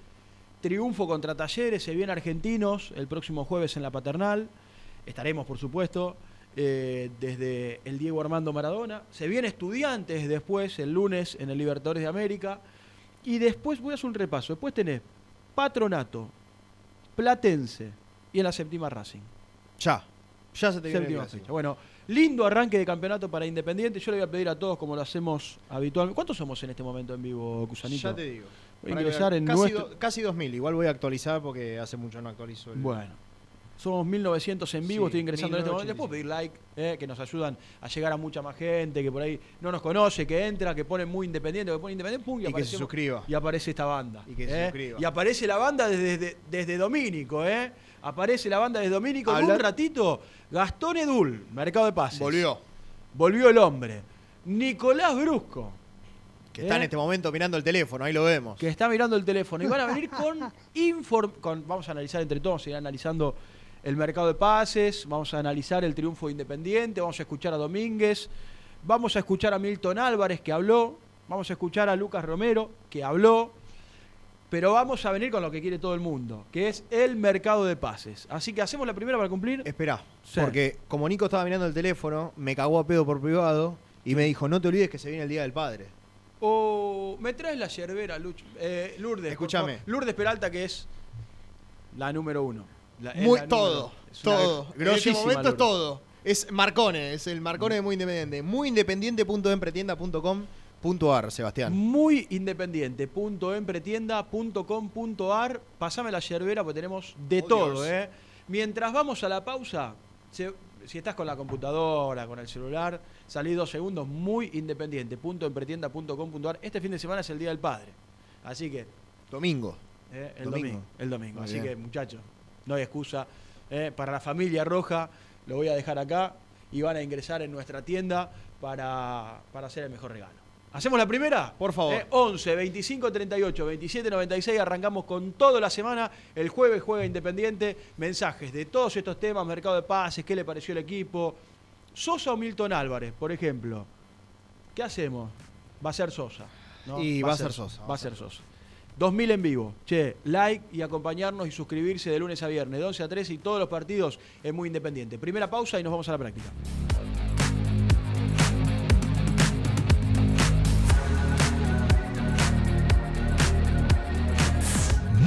Triunfo contra Talleres, se viene Argentinos el próximo jueves en la Paternal. estaremos por supuesto eh, desde el Diego Armando Maradona. Se viene estudiantes después, el lunes, en el Libertadores de América. Y después voy a hacer un repaso. Después tenés Patronato, Platense y en la séptima Racing. Ya. Ya se te viene fecha. Bueno, lindo arranque de campeonato para Independiente. Yo le voy a pedir a todos, como lo hacemos habitualmente. ¿Cuántos somos en este momento en vivo, Cusanito? Ya te digo. Voy a ingresar en casi, nuestro- do- casi 2000. Igual voy a actualizar porque hace mucho no actualizo el. Bueno. Somos 1900 en vivo, Sí, estoy ingresando en este momento. Les puedo pedir like, eh, que nos ayudan a llegar a mucha más gente, que por ahí no nos conoce, que entra, que pone muy independiente, que pone independiente, pum, y, Y que se suscriba. Y aparece esta banda. Y que se eh. suscriba. Y aparece la banda desde, desde, desde Domínico, ¿eh? Aparece la banda desde Domínico. En Hablar- un ratito, Gastón Edul, Mercado de Pases. Volvió. Volvió el hombre. Nicolás Brusco. Que está en ¿eh? este momento mirando el teléfono, ahí lo vemos. que está mirando el teléfono. Y van a venir con inform con Vamos a analizar entre todos, seguir analizando el mercado de pases, vamos a analizar el triunfo de Independiente, vamos a escuchar a Domínguez, vamos a escuchar a Milton Álvarez que habló, vamos a escuchar a Lucas Romero que habló, pero vamos a venir con lo que quiere todo el mundo, que es el mercado de pases. Así que hacemos la primera para cumplir. Esperá, Sí. porque como Nico estaba mirando el teléfono, me cagó a pedo por privado y me dijo, no te olvides que se viene el Día del Padre. O me traes la yerbera, Luch- eh, Lourdes. Escúchame. Lourdes Peralta, que es la número uno. La- es Muy la todo, número- es una todo. En este momento es todo. Es Marcone, es el Marcone de Muy Independiente. Muyindependiente.empretienda.com.ar, Sebastián. Muy independiente.empretienda.com.ar. Pasame la yerbera porque tenemos de Oh, todo. ¿eh? Mientras vamos a la pausa, se- si estás con la computadora, con el celular, salí dos segundos, muy independiente.empretienda.com.ar. Este fin de semana es el Día del Padre. Así que, Domingo. eh, el Domingo. domingo. El domingo. Muy Así bien. que, muchachos, no hay excusa. eh, para la familia roja, lo voy a dejar acá y van a ingresar en nuestra tienda para, para hacer el mejor regalo. ¿Hacemos la primera? Por favor. Eh, 11, 25, 38, 27, 96. Arrancamos con toda la semana. El jueves juega Independiente. Mensajes de todos estos temas: mercado de pases, qué le pareció el equipo. Sosa o Milton Álvarez, por ejemplo. ¿Qué hacemos? Va a ser Sosa. ¿no? Y va a ser Sosa, Va a ser Sosa. 2000 en vivo. Che, like y acompañarnos y suscribirse de lunes a viernes, de 11 a 13 y todos los partidos es muy independiente. Primera pausa y nos vamos a la práctica.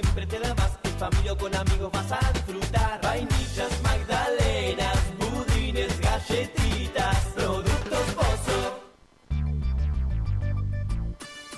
Siempre te da más. En familia o con amigos vas a disfrutar. Vainillas,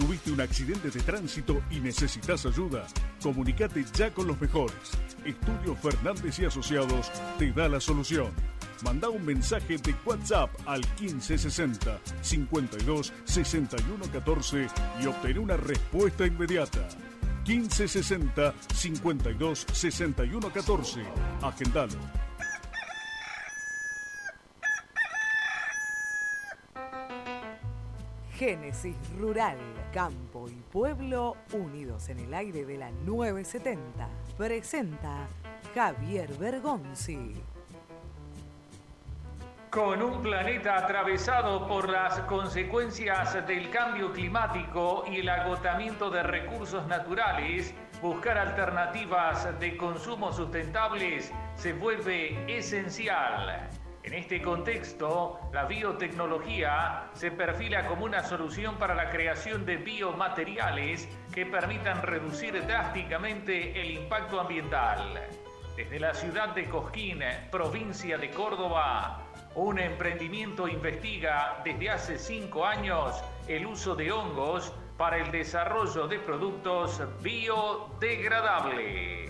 ¿Tuviste un accidente de tránsito y necesitas ayuda? Comunicate ya con los mejores. Estudio Fernández y Asociados te da la solución. Manda un mensaje de WhatsApp al 1560 52 61 14 y obtén una respuesta inmediata. 1560 52 61 14. Agendalo. Génesis Rural, Campo y Pueblo unidos en el aire de la 970. Presenta Javier Bergonzi. Con un planeta atravesado por las consecuencias del cambio climático y el agotamiento de recursos naturales, buscar alternativas de consumo sustentables se vuelve esencial. En este contexto, la biotecnología se perfila como una solución para la creación de biomateriales que permitan reducir drásticamente el impacto ambiental. Desde la ciudad de Cosquín, provincia de Córdoba, un emprendimiento investiga desde hace cinco años el uso de hongos para el desarrollo de productos biodegradables.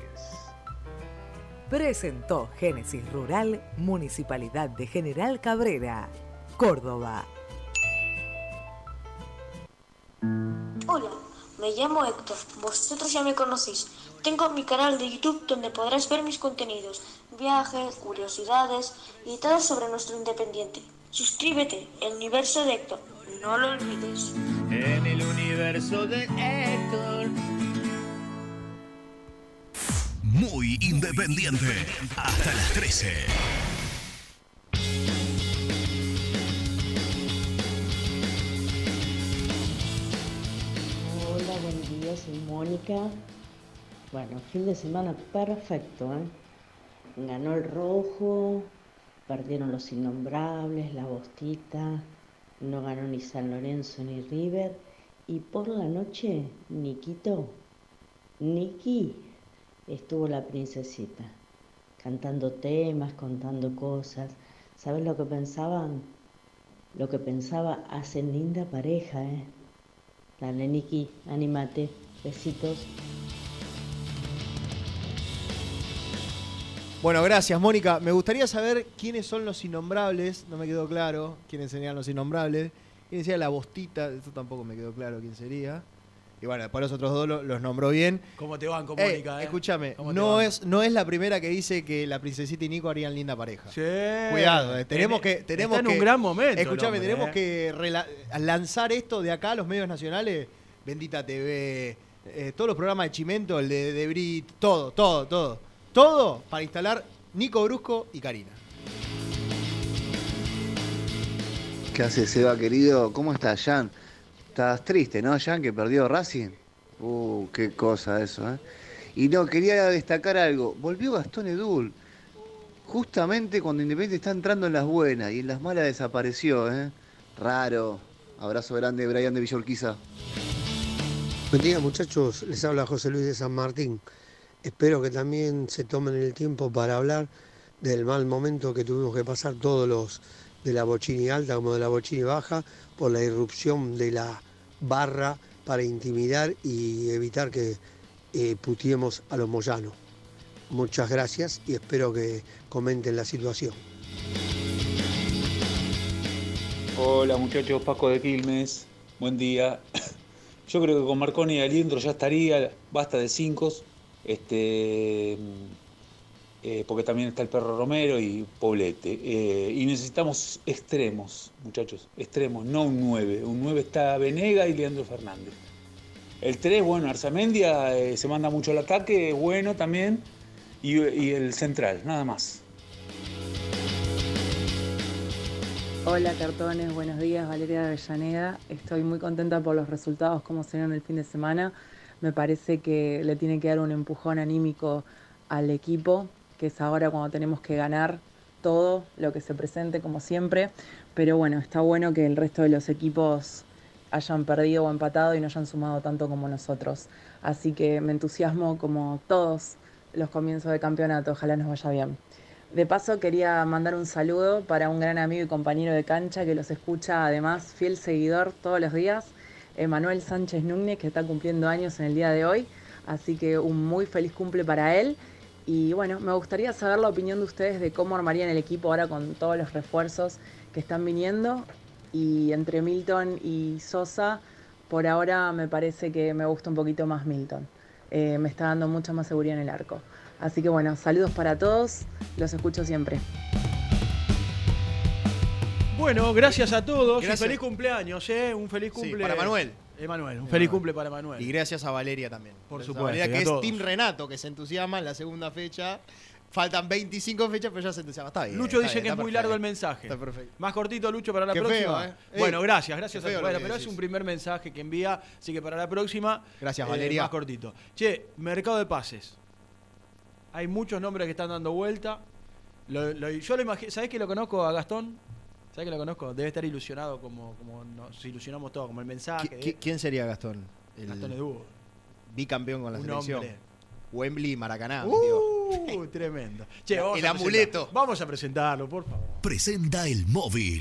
Presentó Génesis Rural, Municipalidad de General Cabrera, Córdoba. Hola, me llamo Héctor, vosotros ya me conocéis. Tengo mi canal de YouTube donde podrás ver mis contenidos, viajes, curiosidades y todo sobre nuestro independiente. Suscríbete, el universo de Héctor, no lo olvides. En el universo de Héctor. Muy independiente. Hasta las 13. Hola, buen día, soy Mónica. Bueno, fin de semana perfecto, ¿eh? Ganó el rojo, perdieron los innombrables, la bostita, no ganó ni San Lorenzo ni River. Y por la noche, Niquito, Niki, estuvo la princesita, cantando temas, contando cosas. ¿Sabes lo que pensaban? Lo que pensaba, hacen linda pareja, ¿eh? Dale, Niki, anímate. Besitos. Bueno, gracias, Mónica. Me gustaría saber quiénes son los innombrables. No me quedó claro quiénes serían los innombrables. ¿Quién sería la bostita? Eso tampoco me quedó claro quién sería. Y bueno, después los otros dos lo- los nombró bien. ¿Cómo te van con Eh, Mónica? eh? Escúchame, ¿Cómo no es, no es la primera que dice que la princesita y Nico harían linda pareja. Sí. Cuidado, eh, tenemos Tiene- que. Tenemos está en que- un gran momento. Escúchame, hombre, tenemos eh. que lanzar esto de acá a los medios nacionales. Bendita TV, eh, todos los programas de Chimento, el de, de Brit, todo, todo, todo. Todo para instalar Nico Brusco y Karina. ¿Qué hace Seba querido? ¿Cómo estás, Jan? Estás triste, ¿no, Jan, que perdió Racing? Uh, qué cosa eso, ¿eh? Y no, quería destacar algo. Volvió Gastón Edul. Justamente cuando Independiente está entrando en las buenas y en las malas desapareció, ¿eh? Raro. Abrazo grande, Brian de Villorquiza. Buen día muchachos, les habla José Luis de San Martín. Espero que también se tomen el tiempo para hablar del mal momento que tuvimos que pasar todos los de la Bochini alta como de la Bochini baja por la irrupción de la barra para intimidar y evitar que eh, putiemos a los moyanos. Muchas gracias y espero que comenten la situación. Hola muchachos, Paco de Quilmes, buen día. Yo creo que con Marconi y Aliendro ya estaría, basta de cinco, este, eh, porque también está el perro Romero y Poblete. Eh, y necesitamos extremos, muchachos, extremos, no un 9. Un 9 está Venega y Leandro Fernández. El 3, bueno, Arzamendia eh, se manda mucho al ataque, bueno también. Y, el central, nada más. Hola cartones, buenos días, Valeria Avellaneda. Estoy muy contenta por los resultados, como se dieron el fin de semana. Me parece que le tiene que dar un empujón anímico al equipo, que es ahora cuando tenemos que ganar todo lo que se presente, como siempre. Pero bueno, está bueno que el resto de los equipos hayan perdido o empatado y no hayan sumado tanto como nosotros. Así que me entusiasmo como todos los comienzos de campeonato. Ojalá nos vaya bien. De paso quería mandar un saludo para un gran amigo y compañero de cancha que los escucha además, fiel seguidor todos los días, Emanuel Sánchez Núñez, que está cumpliendo años en el día de hoy. Así que un muy feliz cumple para él. Y bueno, me gustaría saber la opinión de ustedes de cómo armarían el equipo ahora con todos los refuerzos que están viniendo. Y entre Milton y Sosa, por ahora me parece que me gusta un poquito más Milton. Eh, me está dando mucha más seguridad en el arco. Así que bueno, saludos para todos, los escucho siempre. Bueno, gracias a todos Gracias. y feliz cumpleaños, ¿eh? Un feliz Sí, cumple. para Manuel. Emanuel, un feliz cumple para Emanuel. Y gracias a Valeria también. Por Gracias supuesto, Valeria, que es. Team Renato, que se entusiasma en la segunda fecha. Faltan 25 fechas, pero ya se entusiasma. Está bien. Lucho está dice bien, que es muy perfecto. largo el mensaje. Está perfecto. Más cortito, Lucho, para la Qué próxima. feo, ¿eh? Bueno, gracias, gracias. qué a Bueno, pero es un primer mensaje que envía, así que para la próxima. Gracias, eh, Valeria. Más cortito. Che, mercado de pases. Hay muchos nombres que están dando vuelta. Lo- lo- yo lo imagino. ¿Sabés que lo conozco a Gastón? ¿Sabés que lo conozco? Debe estar ilusionado como, como nos ilusionamos todos, como el mensaje. ¿Qui- de- qui- ¿Quién sería Gastón? El Gastón Edu. bicampeón con la Un selección. hombre. Wembley y Maracaná. tío. Uh, tremendo. Che, vamos El a amuleto. presentar- Vamos a presentarlo, por favor. Presenta el móvil.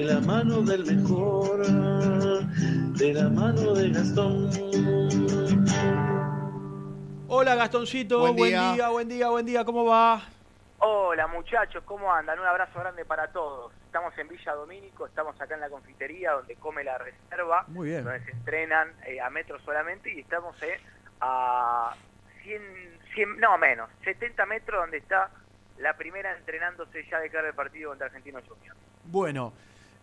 de la mano del mejor, de la mano de Gastón. Hola Gastoncito, Buen buen día. día, buen día, buen día, ¿cómo va? Hola muchachos, ¿cómo andan? Un abrazo grande para todos. Estamos en Villa Domínico, estamos acá en la confitería donde come la reserva, Muy bien. donde se entrenan eh, a metros solamente y estamos eh, a 100, 100, no menos, 70 metros donde está la primera entrenándose ya de cara al partido contra Argentino Junior. Bueno,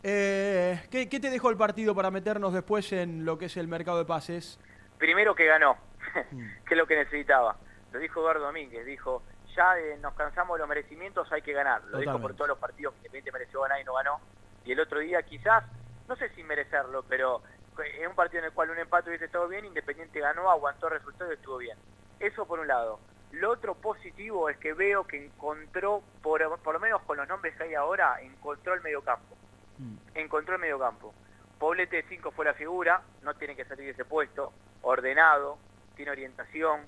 eh, ¿qué, qué te dejó el partido para meternos después en lo que es el mercado de pases? Primero que ganó, que es lo que necesitaba. Lo dijo Eduardo Domínguez, dijo, ya eh, nos cansamos de los merecimientos, hay que ganar. Lo dijo por todos los partidos que Independiente mereció ganar y no ganó. Y el otro día quizás, no sé si merecerlo, pero eh, en un partido en el cual un empate hubiese estado bien, Independiente ganó, aguantó el resultado y estuvo bien. Eso por un lado. Lo otro positivo es que veo que encontró, por, por lo menos con los nombres que hay ahora, encontró el mediocampo. Encontró el mediocampo. Poblete de 5 fue la figura, no tiene que salir de ese puesto, ordenado, tiene orientación,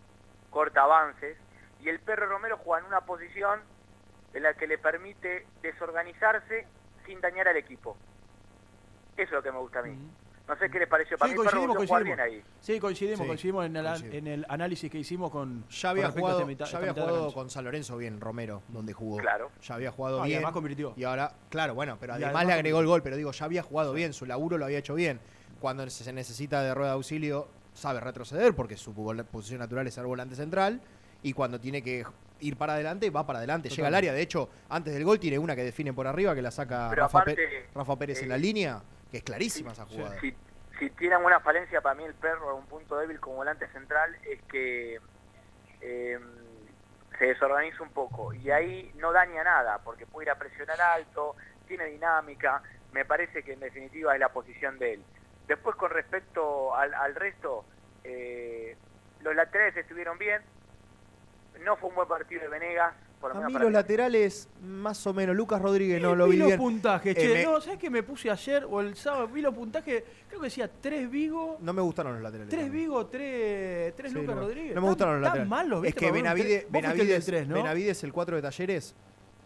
corta avances, y el perro Romero juega en una posición en la que le permite desorganizarse sin dañar al equipo. Eso es lo que me gusta a mí. No sé qué les pareció, para Sí, mí coincidimos, coincidimos. bien ahí. Sí, coincidimos, Sí, coincidimos en el, coincido. en el análisis que hicimos con. Ya había con jugado, mitad- ya había jugado con San Lorenzo bien, Romero, donde jugó. Claro. Ya había jugado Ah, y bien. además convirtió. Y ahora, claro, bueno, pero además, además le agregó el gol, pero digo, ya había jugado bien, su laburo lo había hecho bien. Cuando se necesita de rueda de auxilio, sabe retroceder porque su posición natural es ser volante central. Y cuando tiene que ir para adelante, va para adelante, llega al área. De hecho, antes del gol tiene una que define por arriba, que la saca Rafa, aparte, Pé- Rafa Pérez en la eh, línea, que es clarísima esa jugada. Si, si tiene alguna falencia para mí el perro, un punto débil como volante central, es que eh, se desorganiza un poco y ahí no daña nada, porque puede ir a presionar alto, tiene dinámica, me parece que en definitiva es la posición de él. Después con respecto al, al resto, eh, los laterales estuvieron bien, no fue un buen partido de Venegas, por A mí para los laterales, más o menos. Lucas Rodríguez no Eh, lo vi vi los puntajes, Eh, che. me- No, ¿sabes qué me puse ayer o el sábado? Vi los puntajes, creo que decía 3 Vigo, No me gustaron los laterales. 3 Vigo, 3, Sí, Lucas no, Rodríguez. No me gustaron los laterales. Malos, es que tres. Benavides, tres, ¿no? Benavides, el 4 de Talleres,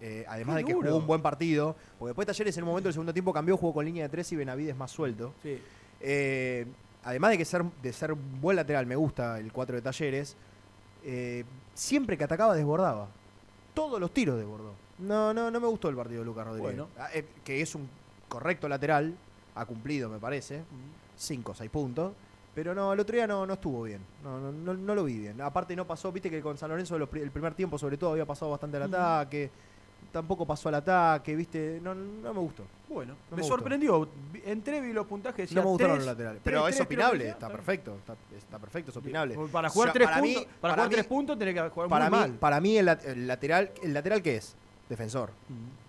eh, además Qué de que duro. jugó un buen partido, porque después Talleres en un momento del segundo tiempo cambió, jugó con línea de 3 y Benavides más suelto. Sí. Eh, además de que ser, de ser buen lateral, me gusta el 4 de Talleres, eh, siempre que atacaba desbordaba. Todos los tiros desbordó. No, no, no me gustó el partido de Lucas Rodríguez. Bueno. Ah, eh, que es un correcto lateral, ha cumplido me parece, 5 o 6 puntos. Pero no, el otro día no, no estuvo bien. No, no, no, no lo vi bien. Aparte no pasó, viste que con San Lorenzo los el primer tiempo sobre todo había pasado bastante Ujú. ataque. Tampoco pasó al ataque, viste. No, no me gustó. Bueno, No me, me sorprendió. Entré, vi los puntajes. No decía me gustaron tres, los laterales. tres, Pero tres, es opinable, está perfecto. Está, está perfecto, es opinable. Para jugar O sea, tres para mí- puntos, para, para jugar mí- tres puntos tenés que jugar para muy mí, mal. para mí el, el lateral, ¿el lateral qué es? Defensor.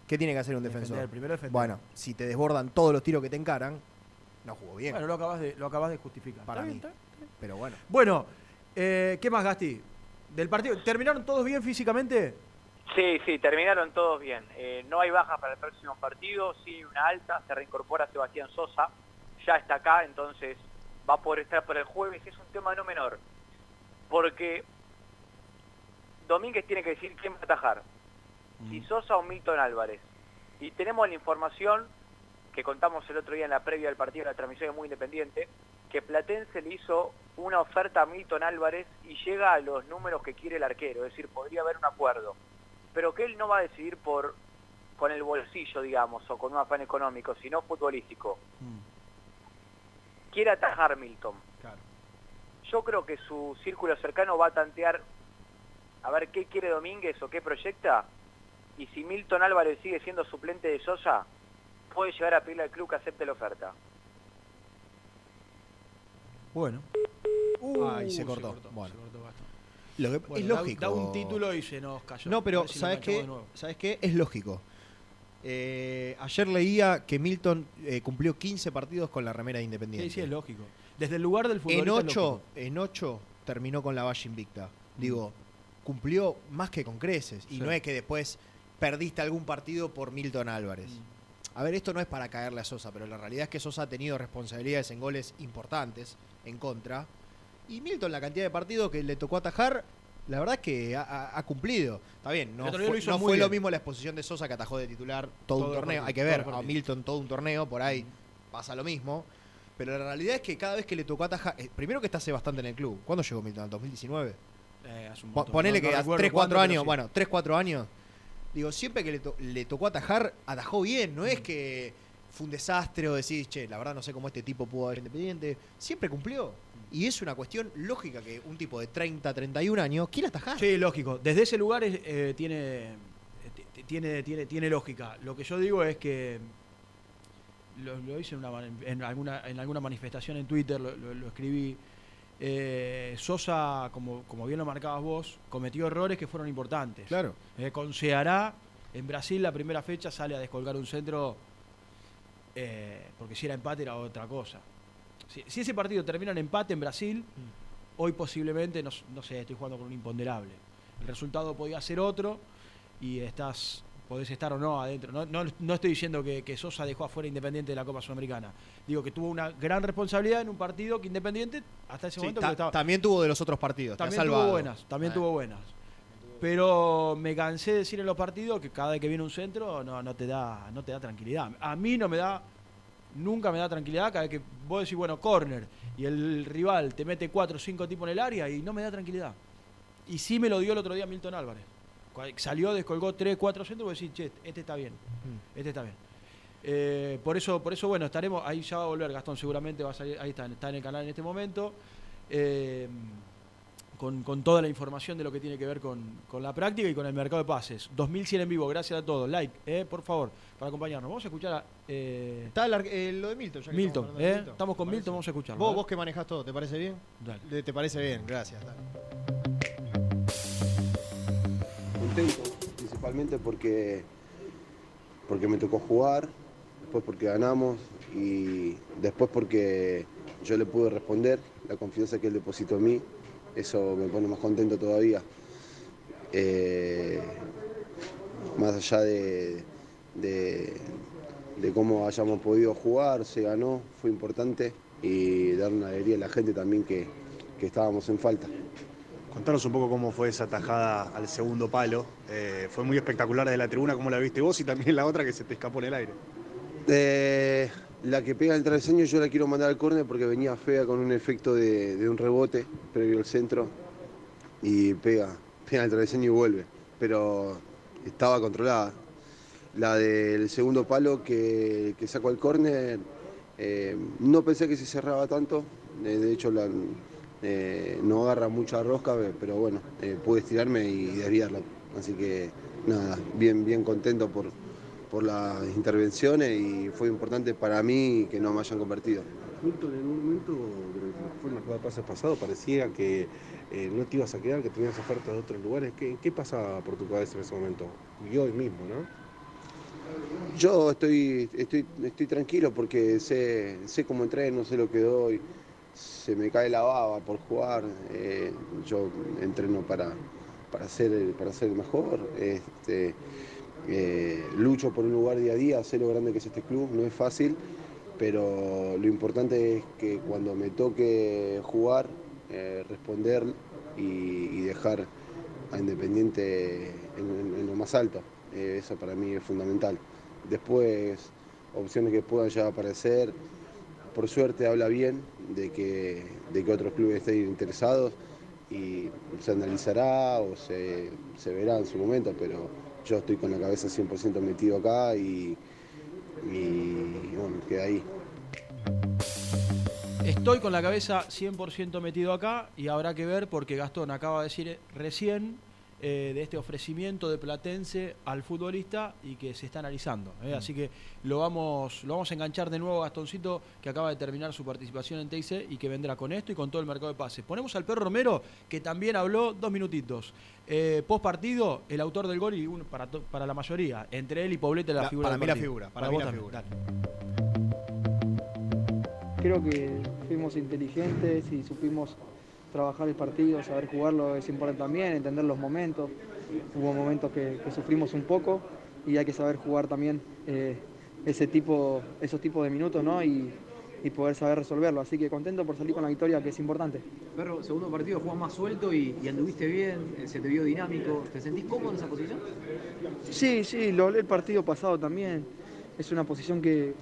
¿Qué tiene que hacer un Defender, defensor? primero defender. Bueno, si te desbordan todos los tiros que te encaran, no jugó bien. Bueno, lo acabas de, lo acabas de justificar. para mí. bien. Pero bueno. Bueno, eh, ¿qué más, Gasti? Del partido, ¿terminaron todos bien físicamente? Sí, sí, terminaron todos bien. Eh, no hay bajas para el próximo partido, sí una alta, se reincorpora Sebastián Sosa, ya está acá, entonces va a poder estar por el jueves, es un tema no menor, porque Domínguez tiene que decir quién va a atajar, si Sosa o Milton Álvarez. Y tenemos la información que contamos el otro día en la previa del partido la transmisión de Muy Independiente, que Platense le hizo una oferta a Milton Álvarez y llega a los números que quiere el arquero, es decir, podría haber un acuerdo, pero que él no va a decidir por con el bolsillo, digamos, o con un afán económico, sino futbolístico. Quiere atajar Milton. Yo creo que su círculo cercano va a tantear a ver qué quiere Domínguez o qué proyecta, y si Milton Álvarez sigue siendo suplente de Sosa, puede llegar a pedirle al club que acepte la oferta. Bueno. Ahí se Uh, cortó. se Bueno. cortó bastante. Lo que- Bueno, es lógico. Da, un título y se nos cayó. No, pero si ¿sabes qué? ¿Sabes qué? Es lógico. Eh, ayer leía que Milton eh, cumplió 15 partidos con la remera de Independiente. Sí, sí, es lógico. Desde el lugar del En futbolista es 8, lógico. en ocho terminó con la valla invicta. Digo, cumplió más que con creces. Y Sí. no es que después perdiste algún partido por Milton Álvarez. A ver, esto no es para caerle a Sosa, pero la realidad es que Sosa ha tenido responsabilidades en goles importantes en contra. Y Milton, la cantidad de partidos que le tocó atajar, la verdad es que ha, cumplido. Está bien, no fue, lo no mismo la exposición de Sosa que atajó de titular todo, Todo un torneo. partido, Hay que ver a. Milton todo un torneo, por ahí pasa lo mismo. Pero la realidad es que cada vez que le tocó atajar, eh, primero que está hace bastante en el club. ¿Cuándo llegó Milton? ¿En 2019? Eh, hace un Po- montón. Ponele No- que no a recuerdo 3, 4 cuánto, años, sí. bueno, 3, 4 años. Digo, siempre que le, to- le tocó atajar, atajó bien. No es que fue un desastre o decís, che, la verdad no sé cómo este tipo pudo haber independiente. Siempre cumplió. Y es una cuestión lógica que un tipo de 30, 31 años quiera atajar. Sí, lógico. Desde ese lugar es, eh, tiene, eh, tiene, tiene, tiene lógica. Lo que yo digo es que lo, lo hice en, una, man- en, alguna, en alguna manifestación en Twitter, lo, lo- lo escribí. Eh, Sosa, como, como bien lo marcabas vos, cometió errores que fueron importantes. Claro. Eh, con Ceará, en Brasil, la primera fecha sale a descolgar un centro, eh, porque si era empate era otra cosa. Si, si ese partido termina en empate en Brasil, hoy posiblemente, no, sé, estoy jugando con un imponderable. El resultado podía ser otro y estás podés estar o no adentro. No, no, no estoy diciendo que, que Sosa dejó afuera Independiente de la Copa Sudamericana. Digo que tuvo una gran responsabilidad en un partido que Independiente hasta ese Sí, momento ta- estaba- También tuvo de los otros partidos. también tuvo buenas, también Eh. tuvo buenas. Pero me cansé de decir en los partidos que cada vez que viene un centro no, no te da, no te da tranquilidad. A mí no me da, nunca me da tranquilidad cada vez que vos decís, bueno, corner, y el rival te mete cuatro o cinco tipos en el área y no me da tranquilidad. Y sí me lo dio el otro día Milton Álvarez. Salió, descolgó tres, cuatro centros vos decís, che, este está bien, este está bien. Eh, por eso, por eso, bueno, estaremos, ahí ya va a volver Gastón, seguramente va a salir, ahí está, está en el canal en este momento. Eh, con, con toda la información de lo que tiene que ver con, con la práctica y con el mercado de pases. 2100 en vivo, gracias a todos. Like, eh, por favor, para acompañarnos. Vamos a escuchar a. eh, Está el ar- eh, lo de Milton. ya que Milton, estamos con. Milton, vamos a escucharlo. Vos, vos que manejás todo, ¿te parece bien? Dale. ¿Te parece bien? Gracias. dale. contento, principalmente porque, porque me tocó jugar, después porque ganamos y después porque yo le pude responder la confianza que él depositó en mí. Eso me pone más contento todavía. Eh, más allá de, de- de cómo hayamos podido jugar, se ganó, fue importante y dar una alegría a la gente también que, que estábamos en falta. Contanos un poco cómo fue esa tajada al segundo palo. Eh, fue muy espectacular desde la tribuna, cómo la viste vos y también la otra que se te escapó en el aire. Eh, la que pega el travesaño yo la quiero mandar al córner porque venía fea con un efecto de, un rebote previo al centro y pega, pega el travesaño y vuelve, pero estaba controlada. La del segundo palo que, sacó al córner, eh, no pensé que se cerraba tanto, eh, de hecho eh, no agarra mucha rosca, pero bueno, pude estirarme y desviarla. Así que nada, bien, bien contento por, por las intervenciones y fue importante para mí que no me hayan convertido. Milton, en un momento durante lo que fue el mercado de pases pasado parecía que eh, no te ibas a quedar, que tenías ofertas de otros lugares. ¿Qué, qué pasaba por tu cabeza en ese momento? Y hoy mismo, ¿no? Yo estoy, estoy, estoy tranquilo porque sé, sé cómo entreno, sé lo que doy, se me cae la baba por jugar, eh, yo entreno para, para, ser, el- para ser mejor, este, eh, lucho por un lugar día a día, sé lo grande que es este club, no es fácil, pero lo importante es que cuando me toque jugar, eh, responder y, dejar a Independiente en, en- en lo más alto. Eh, eso para mí es fundamental. Después, opciones que puedan ya aparecer, por suerte habla bien de que, de que otros clubes estén interesados y se analizará o se, se verá en su momento, pero yo estoy con la cabeza 100% metido acá y, y bueno, queda ahí. Estoy con la cabeza 100% metido acá y habrá que ver porque Gastón acaba de decir recién eh, de este ofrecimiento de Platense al futbolista y que se está analizando. ¿eh? Así que lo vamos, lo vamos a enganchar de nuevo a Gastoncito que acaba de terminar su participación en TIC y que vendrá con esto y con todo el mercado de pases. Ponemos al perro Romero que también habló dos minutitos. Eh, post partido, el autor del gol y uno para, to- para la mayoría, entre él y Poblete la, La- figura para mí la figura, para Para mí vos la también, figura. dale. Creo que fuimos inteligentes y supimos trabajar el partido, saber jugarlo es importante también, entender los momentos. Hubo momentos que, que sufrimos un poco y hay que saber jugar también eh, ese tipo, esos tipos de minutos ¿no? y, y poder saber resolverlo. Así que contento por salir con la victoria, que es importante. Perro, segundo partido jugás más suelto y, y anduviste bien, eh, se te vio dinámico. ¿Te sentís cómodo en esa posición? Sí, sí, lo hablé el partido pasado también. Es una posición que,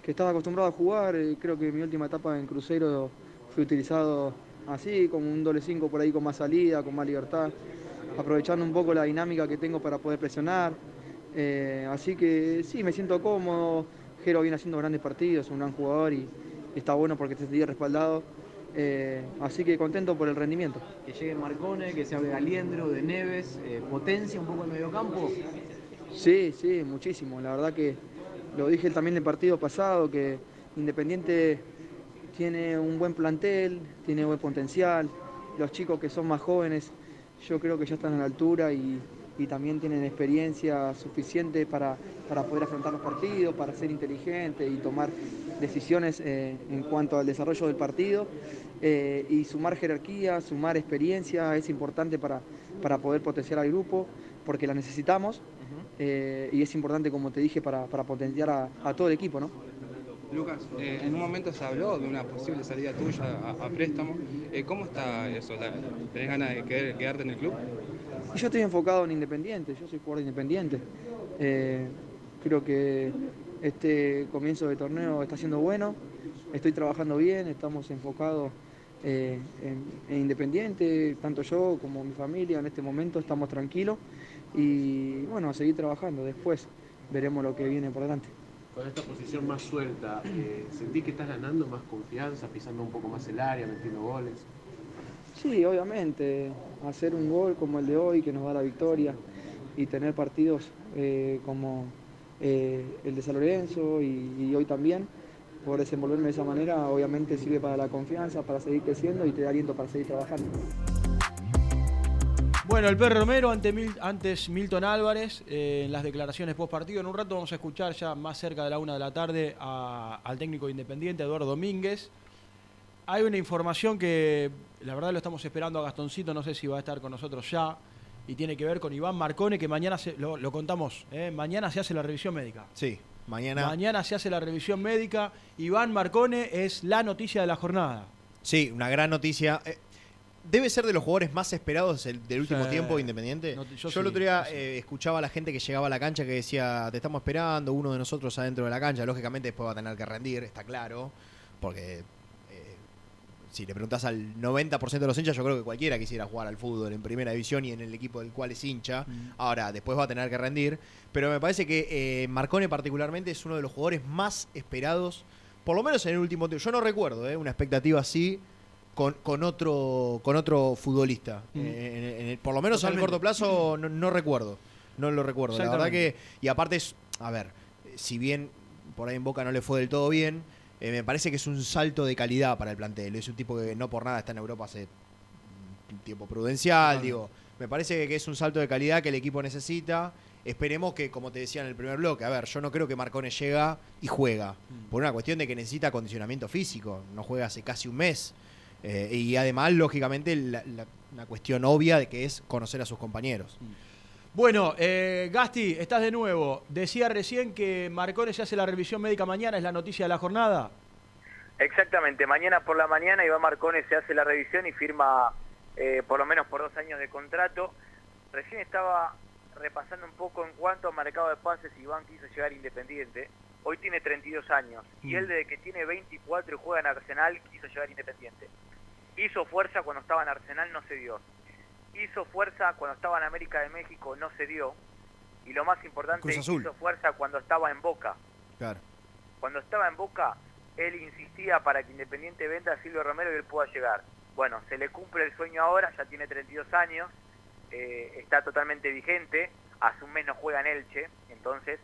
que estaba acostumbrado a jugar. eh, Creo que mi última etapa en Cruzeiro fui utilizado así, como un doble 5 por ahí con más salida, con más libertad, aprovechando un poco la dinámica que tengo para poder presionar. Eh, así que sí, me siento cómodo. Jero viene haciendo grandes partidos, es un gran jugador y está bueno porque te sentía respaldado. Eh, así que contento por el rendimiento. Que llegue Marcone, que se hable de Aliendro, de Neves, eh, potencia un poco el mediocampo. Sí, sí, muchísimo. La verdad que lo dije también el partido pasado, que Independiente tiene un buen plantel, tiene buen potencial. Los chicos que son más jóvenes, yo creo que ya están a la altura y, y también tienen experiencia suficiente para, para poder afrontar los partidos, para ser inteligentes y tomar decisiones eh, en cuanto al desarrollo del partido. Eh, y sumar jerarquía, sumar experiencia es importante para, para poder potenciar al grupo, porque la necesitamos. eh, y es importante, como te dije, para, para potenciar a, a todo el equipo, ¿no? Lucas, eh, en un momento se habló de una posible salida tuya a, préstamo. Eh, ¿Cómo está eso? ¿Tenés ganas de quedar- quedarte en el club? Yo estoy enfocado en Independiente, yo soy jugador de Independiente. Eh, creo que este comienzo de torneo está siendo bueno, estoy trabajando bien, estamos enfocados en, en Independiente, tanto yo como mi familia en este momento estamos tranquilos y bueno, seguir trabajando, después veremos lo que viene por delante. Con esta posición más suelta, eh, ¿sentís que estás ganando más confianza, pisando un poco más el área, metiendo goles? Sí, obviamente, hacer un gol como el de hoy que nos da la victoria y tener partidos eh, como eh, el de San Lorenzo y, y hoy también, por desenvolverme de esa manera, obviamente sirve para la confianza, para seguir creciendo y te da aliento para seguir trabajando. Bueno, el perro Romero ante Mil- antes Milton Álvarez eh, en las declaraciones post partido. En un rato vamos a escuchar ya más cerca de la una de la tarde a- al técnico independiente Eduardo Domínguez. Hay una información que la verdad lo estamos esperando a Gastoncito, no sé si va a estar con nosotros ya, y tiene que ver con Iván Marcone, que mañana se, lo, lo contamos, ¿eh? mañana se hace la revisión médica. Sí, mañana. Mañana se hace la revisión médica. Iván Marcone es la noticia de la jornada. Sí, una gran noticia. Debe ser de los jugadores más esperados del, del último Sí. tiempo Independiente. No yo yo el otro día sí. eh, escuchaba a la gente que llegaba a la cancha que decía, te estamos esperando, uno de nosotros adentro de la cancha. Lógicamente después va a tener que rendir, está claro. Porque eh, si le preguntas al 90% de los hinchas, yo creo que cualquiera quisiera jugar al fútbol en primera división y en el equipo del cual es hincha. Ahora, después va a tener que rendir. Pero me parece que eh, Marcone particularmente es uno de los jugadores más esperados, por lo menos en el último tiempo. Yo no recuerdo eh, una expectativa así con, con otro con otro futbolista. Mm. Eh, en- en el- por lo menos Totalmente. corto plazo no, no recuerdo. No lo recuerdo. La verdad que. Y aparte es. A ver, si bien por ahí en Boca no le fue del todo bien, eh, me parece que es un salto de calidad para el plantel. Es un tipo que no por nada está en Europa hace tiempo prudencial, digo. Me parece que es un salto de calidad que el equipo necesita. Esperemos que, como te decía en el primer bloque, a ver, yo no creo que Marcone llega y juega. Mm. Por una cuestión de que necesita acondicionamiento físico. No juega hace casi un mes. Eh, y además, lógicamente, la, la- una cuestión obvia de que es conocer a sus compañeros. Bueno, eh, Gasti, estás de nuevo. Decía recién que Marcone se hace la revisión médica mañana, es la noticia de la jornada. Exactamente, mañana por la mañana Iván Marcone se hace la revisión y firma eh, por lo menos por dos años de contrato. Recién estaba repasando un poco en cuanto a mercado de pases, Iván quiso llegar Independiente, hoy tiene 32 años y Mm. él desde que tiene 24 y juega en Arsenal quiso llegar Independiente. Hizo fuerza cuando estaba en Arsenal, no se dio. Hizo fuerza cuando estaba en América de México, no se dio. Y lo más importante, Cruz Azul. hizo fuerza cuando estaba en Boca. Claro. Cuando estaba en Boca, él insistía para que Independiente venda a Silvio Romero y él pueda llegar. Bueno, se le cumple el sueño ahora, ya tiene 32 años, eh, está totalmente vigente, hace un mes no juega en Elche, entonces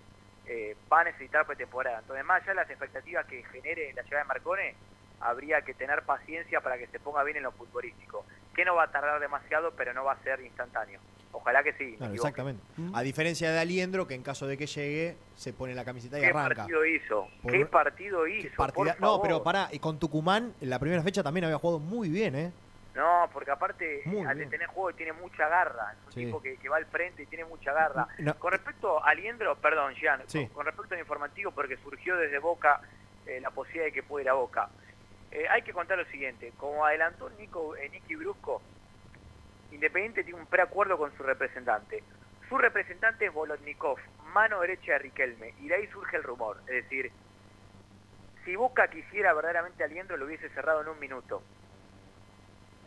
eh, va a necesitar pretemporada. Entonces, más allá de las expectativas que genere la llegada de Marcone, habría que tener paciencia para que se ponga bien en lo futbolístico, que no va a tardar demasiado, pero no va a ser instantáneo. Ojalá que sí. Claro, exactamente. A diferencia de Aliendro, que en caso de que llegue, se pone la camiseta y ¿Qué arranca. partido hizo? Por- ¿Qué partido hizo? Partida- por No, pero pará, y con Tucumán, en la primera fecha también había jugado muy bien, ¿eh? No, porque aparte, Muy al de bien. tener juego tiene mucha garra. Es un Sí. tipo que, que va al frente y tiene mucha garra. No. Con respecto a Aliendro, perdón, Gian, Sí. con, con respecto al informativo, porque surgió desde Boca eh, la posibilidad de que pueda ir a Boca. Eh, hay que contar lo siguiente, como adelantó Nico, eh, Nicky Brusco, Independiente tiene un preacuerdo con su representante. Su representante es Bolotnikov, mano derecha de Riquelme, y de ahí surge el rumor. Es decir, si Boca quisiera verdaderamente a Aliendro, lo hubiese cerrado en un minuto.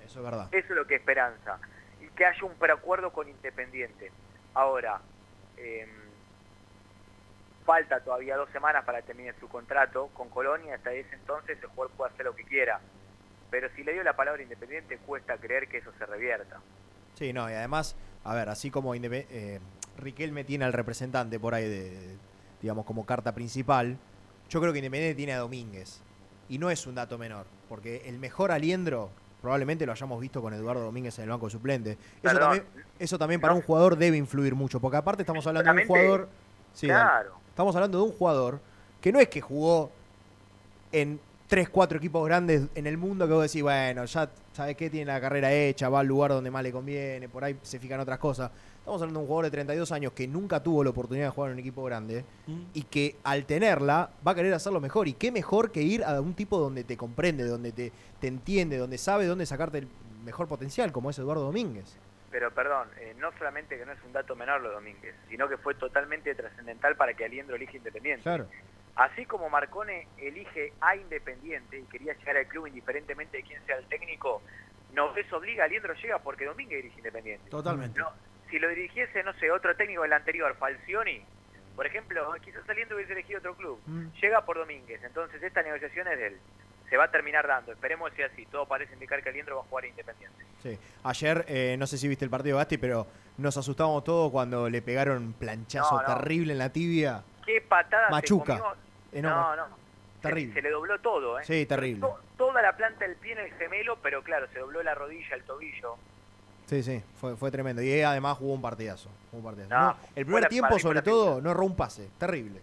Eso es verdad. Eso es lo que esperanza. Y que haya un preacuerdo con Independiente. Ahora, eh, falta todavía dos semanas para terminar su contrato con Colonia. Hasta ese entonces el jugador puede hacer lo que quiera. Pero si le dio la palabra Independiente, cuesta creer que eso se revierta. Sí, no, y además, a ver, así como eh, Riquelme tiene al representante por ahí de, digamos, como carta principal, yo creo que Independiente tiene a Domínguez. Y no es un dato menor, porque el mejor aliendro probablemente lo hayamos visto con Eduardo Domínguez en el banco suplente. Eso Perdón. también, eso también para un jugador debe influir mucho, porque aparte estamos hablando de un jugador... Sí, claro. Estamos hablando de un jugador que no es que jugó en 3, 4 equipos grandes en el mundo que vos decís, bueno, ya sabes qué, tiene la carrera hecha, va al lugar donde más le conviene, por ahí se fijan otras cosas. Estamos hablando de un jugador de 32 años que nunca tuvo la oportunidad de jugar en un equipo grande y que al tenerla va a querer hacerlo mejor. Y qué mejor que ir a un tipo donde te comprende, donde te, te entiende, donde sabe dónde sacarte el mejor potencial, como es Eduardo Domínguez. Pero perdón, eh, no solamente que no es un dato menor lo de Domínguez, sino que fue totalmente trascendental para que Aliendro elija Independiente. Claro. Así como Marcone elige a Independiente y quería llegar al club indiferentemente de quién sea el técnico, no les obliga, Aliendro llega porque Domínguez dirige Independiente. Totalmente. No, si lo dirigiese, no sé, otro técnico del anterior, Falcioni, por ejemplo, quizás saliendo hubiese elegido otro club. Llega por Domínguez, entonces esta negociación es de él. Se va a terminar dando, esperemos que sea así. Todo parece indicar que Aliendro va a jugar a Independiente. Sí. Ayer, eh, no sé si viste el partido Gasti, pero nos asustamos todos cuando le pegaron un planchazo No, no. terrible en la tibia. ¿Qué patada Machuca. No, no. Terrible. Se, le dobló todo, ¿eh? Sí, terrible. To- toda la planta del pie en el gemelo, pero claro, se dobló la rodilla, el tobillo. Sí, sí, fue, fue tremendo. Y además jugó un partidazo. jugó un partidazo. No, el primer tiempo, sobre todo, no erró un pase. Terrible.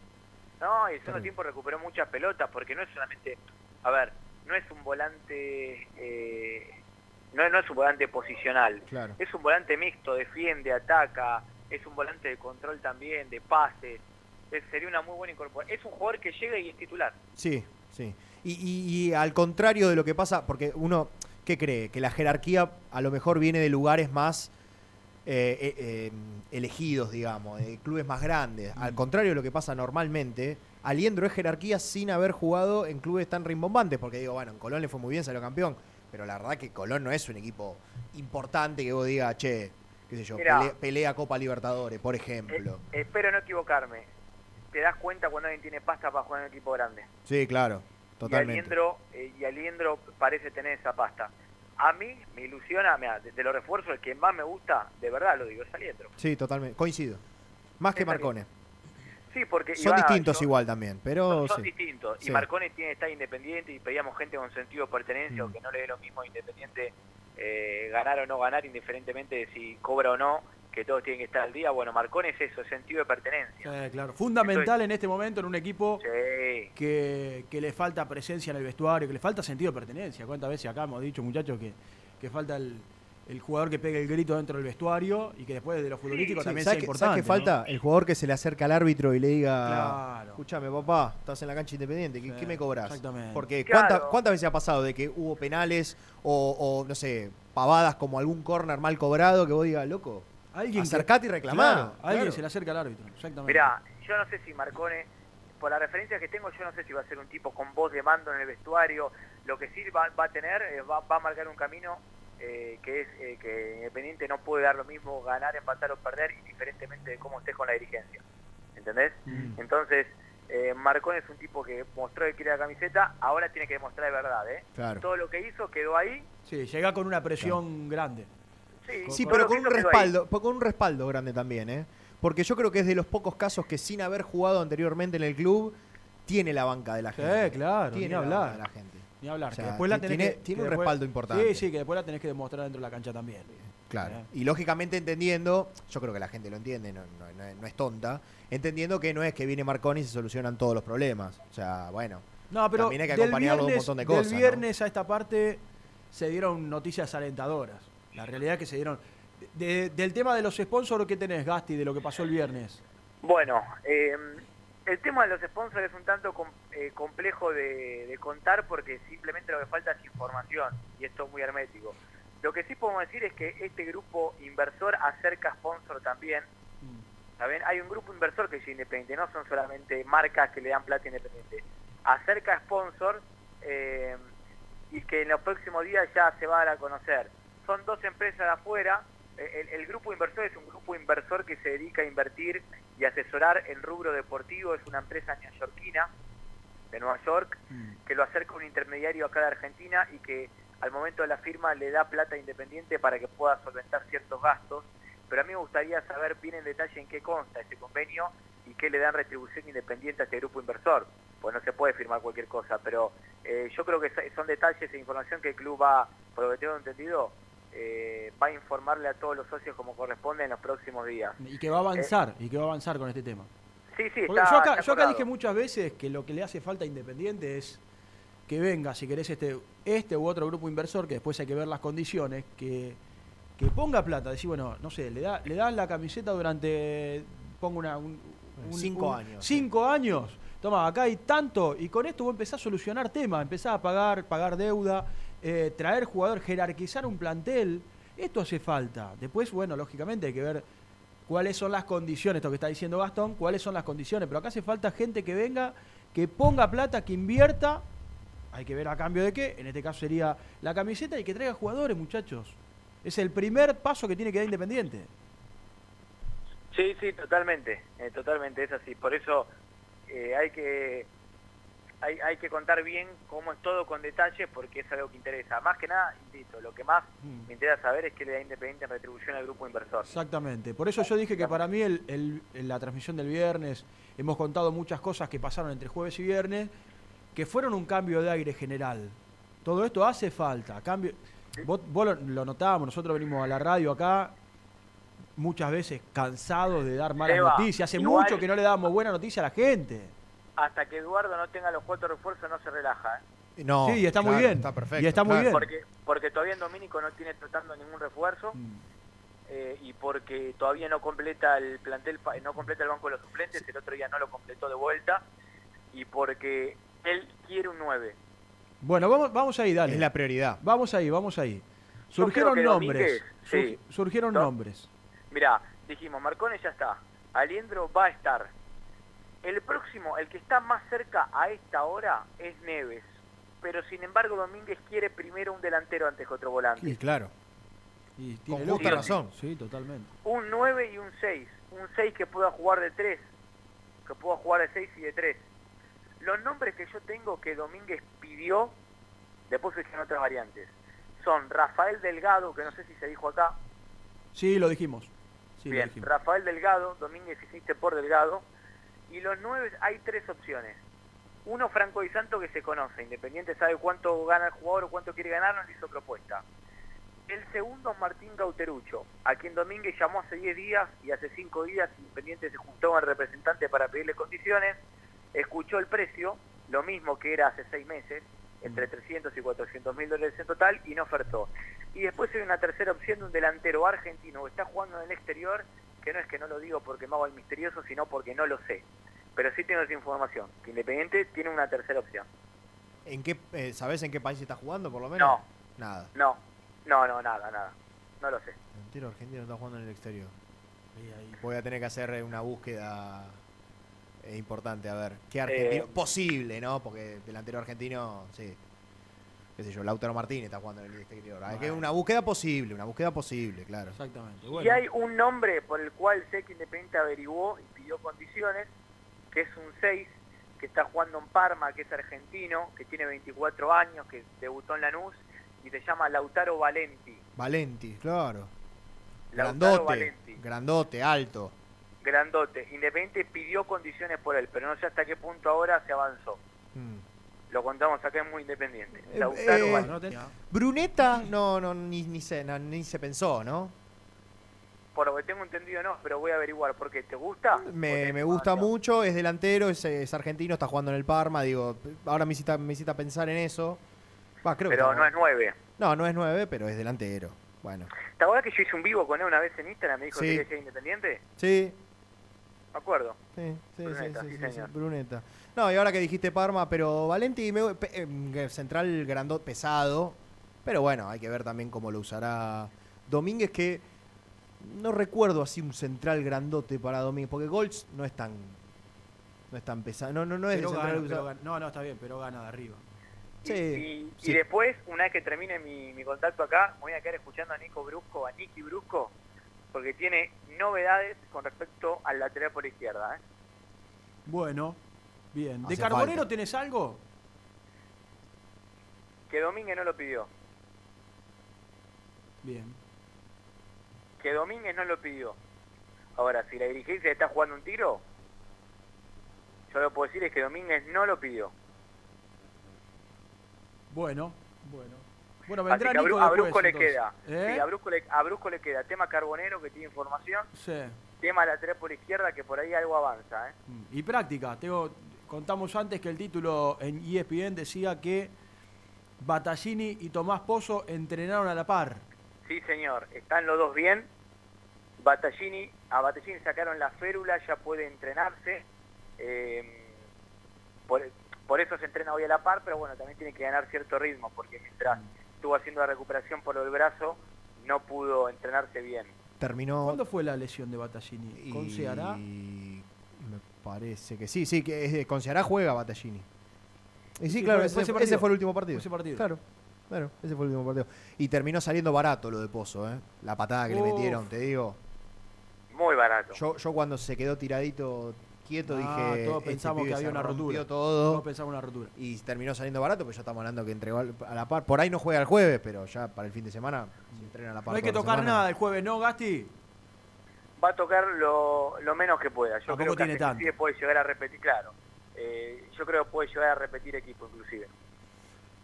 No, y el segundo tiempo recuperó muchas pelotas, porque no es solamente, a ver, no es un volante, eh, no, no es un volante posicional, Claro. es un volante mixto, defiende, ataca, es un volante de control también, de pases, Es- sería una muy buena incorporación. Es un jugador que llega y es titular. Sí, sí. Y, y- y al contrario de lo que pasa, porque uno, ¿qué cree? Que la jerarquía a lo mejor viene de lugares más eh, eh, eh, elegidos, digamos, de clubes más grandes. Al contrario de lo que pasa normalmente, Aliendro es jerarquía sin haber jugado en clubes tan rimbombantes, porque digo, bueno, en Colón le fue muy bien, salió campeón, pero la verdad que Colón no es un equipo importante que vos digas, che, qué sé yo, Mirá. pelea, pelea Copa Libertadores, por ejemplo. Espero no equivocarme. Te das cuenta cuando alguien tiene pasta para jugar en un equipo grande. Sí, claro, Y totalmente. Aliendro, eh, y Aliendro parece tener esa pasta. A mí me ilusiona, mira, de, de los refuerzos, el que más me gusta, de verdad lo digo, es Aliendro. Sí, totalmente. Coincido. Más que Marcone. Sí, porque Son Iván, distintos yo- igual también, pero son sí. distintos. Sí. Y Marcone tiene que estar independiente y pedíamos gente con sentido de pertenencia Mm. o que no le dé lo mismo a independiente eh, ganar o no ganar, indiferentemente de si cobra o no, que todos tienen que estar al día. Bueno, Marcone es eso, sentido de pertenencia. Eh, claro. Fundamental en este momento en un equipo Sí. que, que le falta presencia en el vestuario, que le falta sentido de pertenencia. ¿Cuántas veces acá hemos dicho, muchachos, que, que falta el, el jugador que pegue el grito dentro del vestuario y que después de lo futbolístico Sí, también sea ¿sabes qué- importante? ¿Sabes qué falta? El jugador que se le acerca al árbitro y le diga, Claro. escúchame papá, estás en la cancha independiente, ¿qué, qué me cobras? exactamente. Porque Claro. ¿cuánta- ¿cuántas veces ha pasado de que hubo penales o, o, no sé, pavadas como algún córner mal cobrado que vos digas, loco, Alguien que- acercate y reclamá? Claro, alguien se le acerca al árbitro, exactamente. Mirá, yo no sé si Marcone por la referencia que tengo, yo no sé si va a ser un tipo con voz de mando en el vestuario. Lo que sí va, va a tener, eh, va, va a marcar un camino eh, que es eh, que Independiente no puede dar lo mismo ganar, empatar o perder, indiferentemente de cómo estés con la dirigencia. ¿Entendés? Entonces, eh, Marcón es un tipo que mostró que quiere la camiseta, ahora tiene que demostrar de verdad. ¿eh? Claro. Todo lo que hizo quedó ahí. Sí, llega con una presión grande. Sí, Sí, con pero con un respaldo, con un respaldo grande también, ¿eh? Porque yo creo que es de los pocos casos que sin haber jugado anteriormente en el club, tiene la banca de la Sí, gente. claro, tiene ni la hablar. banca de la gente. Ni hablar. O sea, que después la tenés tiene- que- tiene que un después- respaldo importante. Sí, sí, que después la tenés que demostrar dentro de la cancha también. Claro. ¿Eh? Y lógicamente entendiendo, yo creo que la gente lo entiende, no, no- no es- no es tonta, entendiendo que no es que viene Marconi y se solucionan todos los problemas. O sea, bueno. No, pero también hay que del acompañarlo de un viernes- montón de cosas. Del ¿no? viernes a esta parte se dieron noticias alentadoras. La realidad es que se dieron. de- del tema de los sponsors, ¿qué tenés, Gasti, de lo que pasó el viernes? Bueno, eh, el tema de los sponsors es un tanto eh, complejo de, contar porque simplemente lo que falta es información y esto es muy hermético. Lo que sí podemos decir es que este grupo inversor acerca sponsor también. ¿Saben? Hay un grupo inversor que es independiente, no son solamente marcas que le dan plata independiente. Acerca sponsor eh, y que en los próximos días ya se va a dar a conocer. Son dos empresas de afuera. El grupo inversor es un grupo inversor que se dedica a invertir y asesorar en rubro deportivo. Es una empresa neoyorquina de Nueva York que lo acerca un intermediario acá de Argentina y que al momento de la firma le da plata independiente para que pueda solventar ciertos gastos. Pero a mí me gustaría saber bien en detalle en qué consta ese convenio y qué le dan retribución independiente a este grupo inversor. Pues no se puede firmar cualquier cosa, pero eh, yo creo que so- son detalles e información que el club va, por lo que tengo entendido, eh, va a informarle a todos los socios como corresponde en los próximos días. Y que va a avanzar, y que va a avanzar con este tema. Sí, sí, está, yo, acá, está yo acá acordado. dije muchas veces que lo que le hace falta a Independiente es que venga, si querés, este, este u otro grupo inversor, que después hay que ver las condiciones, que, que ponga plata, decir, bueno, no sé, le, da, le dan la camiseta durante, pongo una... un- un- Cinco un- años. Cinco años. Toma, acá hay tanto, y con esto vos empezás a solucionar temas, empezás a pagar, pagar deuda, eh, traer jugador, jerarquizar un plantel. Esto hace falta. Después, bueno, lógicamente hay que ver cuáles son las condiciones, esto que está diciendo Gastón, cuáles son las condiciones, pero acá hace falta gente que venga, que ponga plata, que invierta, hay que ver a cambio de qué, en este caso sería la camiseta y que traiga jugadores, muchachos. Es el primer paso que tiene que dar Independiente. Sí, sí, totalmente, eh, totalmente, es así. Por eso eh, hay que hay, hay que contar bien cómo es todo con detalles porque es algo que interesa. Más que nada, insisto, lo que más me interesa saber es que le da Independiente en retribución al grupo inversor. Exactamente. Por eso yo dije que para mí el- la transmisión del viernes hemos contado muchas cosas que pasaron entre jueves y viernes que fueron un cambio de aire general. Todo esto hace falta. Cambio, vos, vos lo, lo notábamos, nosotros venimos a la radio acá muchas veces cansados de dar malas noticias. Hace igual- mucho que no le damos buena noticia a la gente. Hasta que Eduardo no tenga los cuatro refuerzos no se relaja. ¿eh? No, Sí, y está muy bien. Está perfecto. Y está muy bien. Porque, porque todavía en Domínico no tiene tratando ningún refuerzo Mm. eh, y porque todavía no completa el plantel, no completa el banco de los suplentes, el otro día no lo completó de vuelta y porque él quiere un 9. Bueno, vamos, vamos ahí, dale. Es la prioridad. Vamos ahí, vamos ahí. Surgieron nombres. Domínguez, sí. Sur- surgieron No. nombres. Mirá, dijimos, Marcone ya está, Aliendro va a estar. El próximo, el que está más cerca a esta hora es Neves, pero sin embargo Domínguez quiere primero un delantero antes que otro volante. Y claro. Y tiene Con justa razón. Sí, totalmente. Un 9 y un 6, un 6 que pueda jugar de 3, que pueda jugar de 6 y de 3. Los nombres que yo tengo que Domínguez pidió, después surgieron otras variantes, son Rafael Delgado, que no sé si se dijo acá, Sí, lo dijimos. Sí, lo Bien, dijimos. Rafael Delgado, Domínguez hiciste por Delgado. Y los nueve hay tres opciones. Uno, Franco Di Santo, que se conoce. Independiente sabe cuánto gana el jugador o cuánto quiere ganar, nos hizo propuesta. El segundo, Martín Cauterucho, a quien Domínguez llamó hace 10 días y hace 5 días Independiente se juntó al representante para pedirle condiciones, escuchó el precio, lo mismo que era hace 6 meses, entre 300 y 400 mil dólares en total, y no ofertó. Y después hay una tercera opción de un delantero argentino que está jugando en el exterior, que no es que no lo digo porque me hago el misterioso, sino porque no lo sé. Pero sí tengo esa información, que Independiente tiene una tercera opción. ¿En qué, eh, ¿Sabés en qué país está jugando, por lo menos? No. Nada. No, no, no, nada, nada. No lo sé. Delantero argentino está jugando en el exterior. Voy a tener que hacer eh, una búsqueda es importante, a ver. ¿Qué argentino? Eh, Posible, ¿no? Porque delantero argentino, sí. Qué sé yo, Lautaro Martínez está jugando en el exterior. Hay que una búsqueda posible, una búsqueda posible, claro. Exactamente. Y hay un nombre por el cual sé que Independiente averiguó y pidió condiciones, que es un 6, que está jugando en Parma, que es argentino, que tiene 24 años, que debutó en Lanús, y se llama Lautaro Valenti. Valenti, claro. Lautaro Grandote, Valenti. grandote, alto. Grandote. Independiente pidió condiciones por él, pero no sé hasta qué punto ahora se avanzó. Mm. Lo contamos acá, es muy independiente. Eh, Lautaro eh, Valenti. Bruneta, no, no, ni, ni, se, no, ni se pensó, ¿no? Por lo que tengo entendido no, pero voy a averiguar. ¿Por qué? ¿Te gusta? Me, me gusta mucho, es delantero, es, es argentino, está jugando en el Parma, digo, ahora me hiciste, me hiciste pensar en eso. Va, creo Pero no es 9. No, no es nueve, pero es delantero. Bueno. ¿Te acuerdas que yo hice un vivo con él una vez en Instagram? Me dijo Sí. que quería ser independiente. Sí, Me acuerdo. sí, sí, Bruneta, sí, sí, sí. Bruneta. No, y ahora que dijiste Parma, pero Valenti, me- pe- eh, central grandot pesado, pero bueno, hay que ver también cómo lo usará Domínguez, que no recuerdo así un central grandote para Domínguez, porque Golds no es tan no es tan pesado, no, no, no es de Pero central gana, usado. pero gana- no, no, está bien, pero gana de arriba. Sí, Y, sí. y después, una vez que termine mi, mi contacto acá, me voy a quedar escuchando a Nico Brusco, a Nicky Brusco, porque tiene novedades con respecto al lateral por izquierda. ¿eh? Bueno, bien. ¿De Hace Carbonero falta. tenés algo? Que Domínguez no lo pidió. Bien. Que Domínguez no lo pidió. Ahora, si la dirigencia está jugando un tiro, yo lo que puedo decir es que Domínguez no lo pidió. Bueno, bueno. Bueno, Así vendrá que a, Nico después, Brusco le queda. ¿Eh? Sí, a, Brusco le, a Brusco le queda tema Carbonero, que tiene información, Sí. tema lateral por izquierda, que por ahí algo avanza. ¿eh? Y práctica, tengo, contamos antes que el título en ESPN decía que Battaglini y Tomás Pozo entrenaron a la par. Sí, señor, están los dos bien. Battaglini, a Battaglini sacaron la férula, ya puede entrenarse. Eh, por, por eso se entrena hoy a la par, pero bueno, también tiene que ganar cierto ritmo, porque mientras estuvo haciendo la recuperación por el brazo, no pudo entrenarse bien. Terminó ¿Cuándo fue la lesión de Battaglini? ¿Con y Ceará? me parece que sí, sí, que es de- con Ceará juega Battaglini. Y sí, Sí, claro, fue- ese, fue ese ese partido. fue el último partido. Fue ese partido. Claro, claro, ese fue el último partido. Y terminó saliendo barato lo de Pozo, ¿eh? La patada que le Uf. metieron, te digo. Muy barato. Yo, yo cuando se quedó tiradito quieto Ah, dije. todos este pensamos pibe que había una rompió rotura. todo. Todos pensamos una rotura. Y terminó saliendo barato, pero ya estamos hablando que entregó al- a la par. Por ahí no juega el jueves, pero ya para el fin de semana se entrena a la par. No hay que toda la tocar semana. nada el jueves, ¿no, Gasti? Va a tocar lo, lo menos que pueda. Yo creo que tiene tanto. inclusive puede llegar a repetir, claro. Eh, yo creo que puede llegar a repetir equipo inclusive.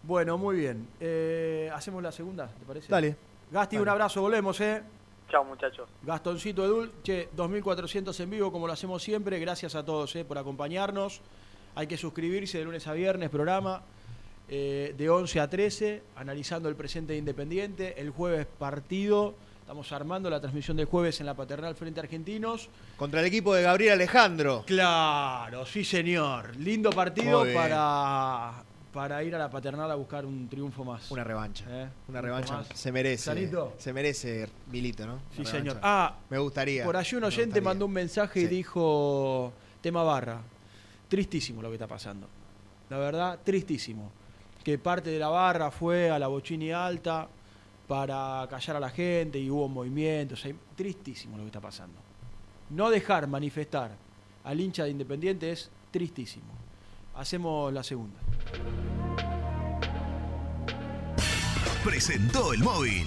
Bueno, muy bien. Eh, ¿Hacemos la segunda, te parece? Dale. Gasti, Dale. un abrazo, volvemos, ¿eh? Chao muchachos. Gastoncito Edul, che, 2400 en vivo como lo hacemos siempre. Gracias a todos eh, por acompañarnos. Hay que suscribirse de lunes a viernes, programa eh, de 11 a 13, analizando el presente de Independiente. El jueves partido. Estamos armando la transmisión del jueves en la Paternal frente a Argentinos. Contra el equipo de Gabriel Alejandro. Claro, sí señor. Lindo partido para, para ir a la Paternal a buscar un triunfo más. Una revancha. ¿Eh? Una Un revancha. más. Se merece. Sanito. Se merece Milito, ¿no? Sí, Una señor. revancha. Ah, me gustaría. Por allí un oyente mandó un mensaje y dijo, tema barra, tristísimo lo que está pasando. La verdad, tristísimo. Que parte de la barra fue a la Bochini Alta para callar a la gente y hubo movimientos. Tristísimo lo que está pasando. No dejar manifestar al hincha de Independiente es tristísimo. Hacemos la segunda. Presentó el móvil.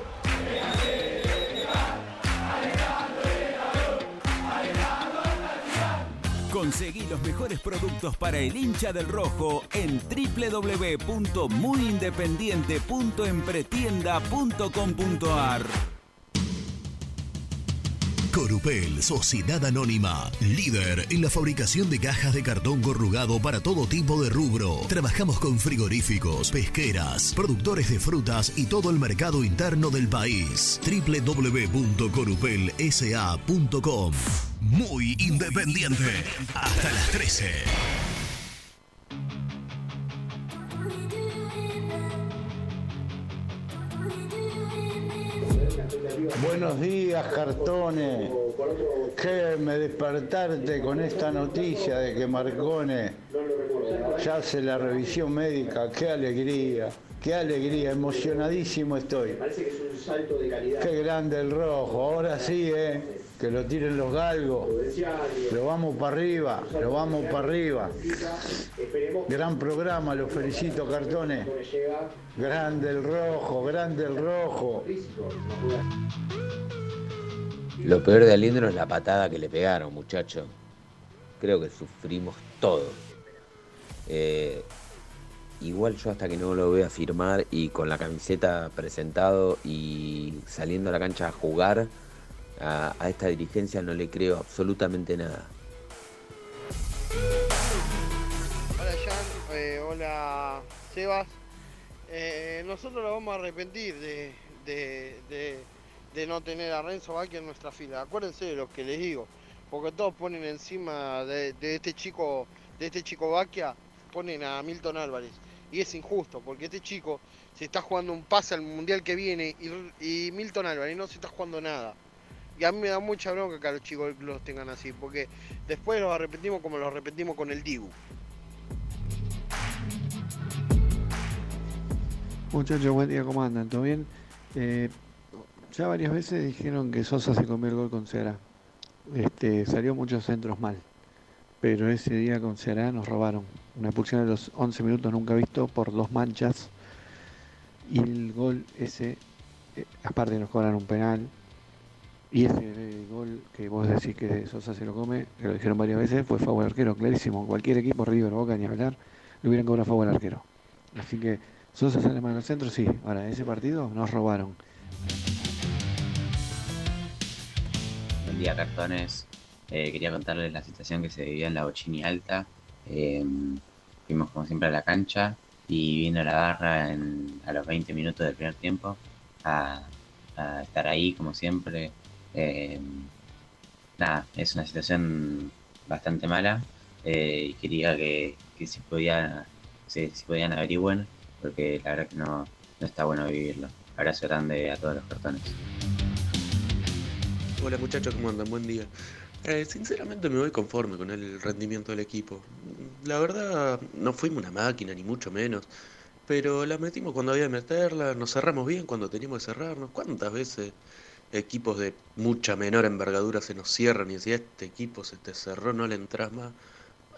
Conseguí los mejores productos para el hincha del rojo en www.muyindependiente.empretienda.com.ar. Corupel, Sociedad Anónima, líder en la fabricación de cajas de cartón corrugado para todo tipo de rubro. Trabajamos con frigoríficos, pesqueras, productores de frutas y todo el mercado interno del país. www.corupelsa.com Muy independiente. Hasta las 13. Buenos días, cartones. Qué me despertarte con esta noticia de que Marcone ya hace la revisión médica. Qué alegría, qué alegría, emocionadísimo estoy. Qué grande el rojo. Ahora sí, ¿eh? Que lo tiren los galgos. Lo vamos para arriba, lo vamos para arriba. Gran programa, los felicito, cartones. Grande el rojo, grande el rojo. Lo peor de Alindro es la patada que le pegaron, muchacho. Creo que sufrimos todo. Eh, igual yo hasta que no lo vea firmar y con la camiseta presentado y saliendo a la cancha a jugar, a, esta dirigencia no le creo absolutamente nada. Hola Jan, eh, hola Sebas. Eh, nosotros nos vamos a arrepentir de, no tener a Renzo Bacchi en nuestra fila. Acuérdense de lo que les digo, porque todos ponen encima de, este chico, de este chico Bacchia, ponen a Milton Álvarez. Y es injusto, porque este chico se está jugando un pase al mundial que viene y Milton Álvarez no se está jugando nada. Y a mí me da mucha bronca que a los chicos los tengan así, porque después los arrepentimos como los arrepentimos con el Dibu. Muchachos, buen día, ¿cómo andan? ¿Todo bien? Eh, ya varias veces dijeron que Sosa se comió el gol con Ceará. Este, salió muchos centros mal. Pero ese día con Ceará nos robaron. Una expulsión de los 11 minutos nunca visto por dos manchas. Y el gol ese, eh, aparte nos cobran un penal. Y ese gol que vos decís que Sosa se lo come, que lo dijeron varias veces, fue favor al arquero, clarísimo. Cualquier equipo, River, Boca, ni hablar, le hubieran cobrado favor al arquero. Así que Sosa sale mal al centro, sí. Ahora, ese partido nos robaron. Buen día, cartones. Eh, quería contarles la situación que se vivía en la Bochini Alta. Eh, fuimos como siempre a la cancha y vino la barra en- a los 20 minutos del primer tiempo a estar ahí como siempre. Eh, nada, es una situación bastante mala eh, y quería que, que si, podía, si, si podían averigüen porque la verdad que no, no está bueno vivirlo. Abrazo grande a todos los cartones. Hola muchachos, ¿cómo andan? Buen día. Eh, sinceramente me voy conforme con el rendimiento del equipo. La verdad, no fuimos una máquina, ni mucho menos. Pero la metimos cuando había que meterla, nos cerramos bien cuando teníamos que cerrarnos. ¿Cuántas veces equipos de mucha menor envergadura se nos cierran y si este equipo se te cerró no le entras más?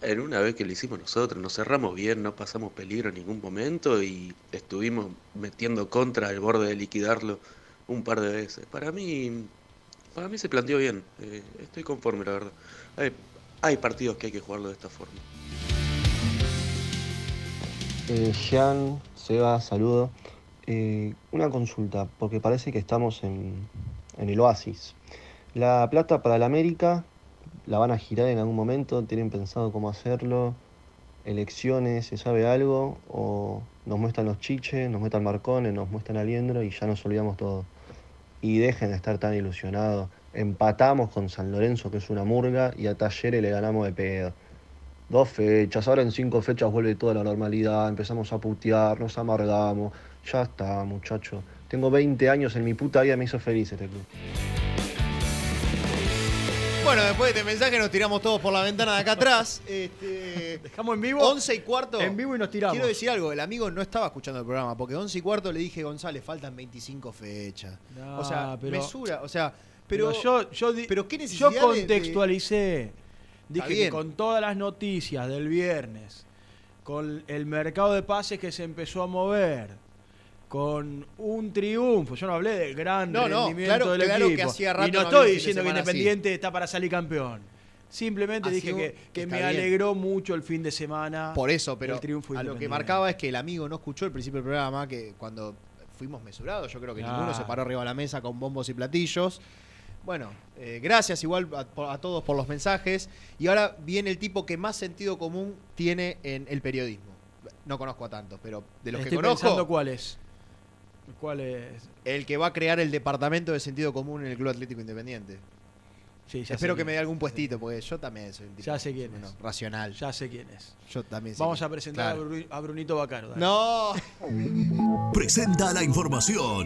En una vez que lo hicimos nosotros, nos cerramos bien, no pasamos peligro en ningún momento y estuvimos metiendo contra al borde de liquidarlo un par de veces. Para mí, para mí se planteó bien. eh, estoy conforme, la verdad. Hay, hay partidos que hay que jugarlo de esta forma. Eh, Jean, Seba, saludo. Eh, una consulta, porque parece que estamos en, en el oasis. La plata para la América, ¿la van a girar en algún momento? ¿Tienen pensado cómo hacerlo? ¿Elecciones? ¿Se sabe algo? ¿O nos muestran los chiches, nos muestran Marcones, nos muestran Aliendro y ya nos olvidamos todo? Y dejen de estar tan ilusionados. Empatamos con San Lorenzo, que es una murga, y a Talleres le ganamos de pedo. Dos fechas, ahora en cinco fechas vuelve toda la normalidad, empezamos a putear, nos amargamos. Ya está, muchacho. Tengo 20 años en mi puta vida, me hizo feliz este club. Bueno, después de este mensaje nos tiramos todos por la ventana de acá atrás. Este, Dejamos en vivo. 11 y cuarto. En vivo y nos tiramos. Quiero decir algo, el amigo no estaba escuchando el programa, porque 11 y cuarto le dije, González, faltan 25 fechas. No, o sea, pero- mesura, o sea, pero, yo, yo, di- pero qué yo necesidad de- de- contextualicé. Dije que bien. con todas las noticias del viernes, con el mercado de pases que se empezó a mover, con un triunfo, yo no hablé del gran No, no, rendimiento claro- del claro que equipo. hacía rato y no no estoy diciendo que así. Independiente está para salir campeón. Simplemente Así dije un- que, me bien. alegró mucho el fin de semana. Por eso, pero el triunfo a lo que marcaba es que el amigo no escuchó el principio del programa, que cuando fuimos mesurados, yo creo que ninguno se paró arriba de la mesa con bombos y platillos. Bueno, eh, gracias igual a, a todos por los mensajes. Y ahora viene el tipo que más sentido común tiene en el periodismo. No conozco a tantos, pero de los Estoy que conozco, pensando cuál es. ¿Cuál es? el que va a crear el departamento de sentido común en el Club Atlético Independiente. Sí, ya Espero sé que quién me dé algún puestito, porque yo también soy un tipo Ya sé quién es. racional. Ya sé quién es. Yo también sé Vamos quién a es. presentar Claro. a, Bru- a Brunito Bacaro. dale. No. Presenta la información.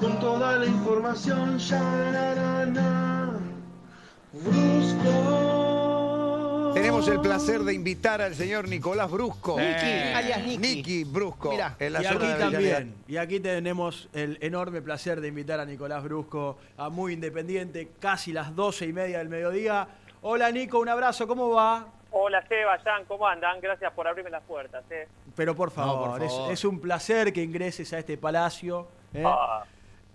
Con toda la información, ya na na na. Brusco. Tenemos el placer de invitar al señor Nicolás Brusco. Niki, alias Niki. Niki Brusco. Mirá, en la y zona aquí de también. Y aquí tenemos el enorme placer de invitar a Nicolás Brusco a Muy Independiente, casi las doce y media del mediodía. Hola Nico, un abrazo, ¿cómo va? Hola Seba, Jan, ¿cómo andan? Gracias por abrirme las puertas. ¿eh? Pero por favor, por es- favor. Es, un placer que ingreses a este palacio, ¿eh? Ah.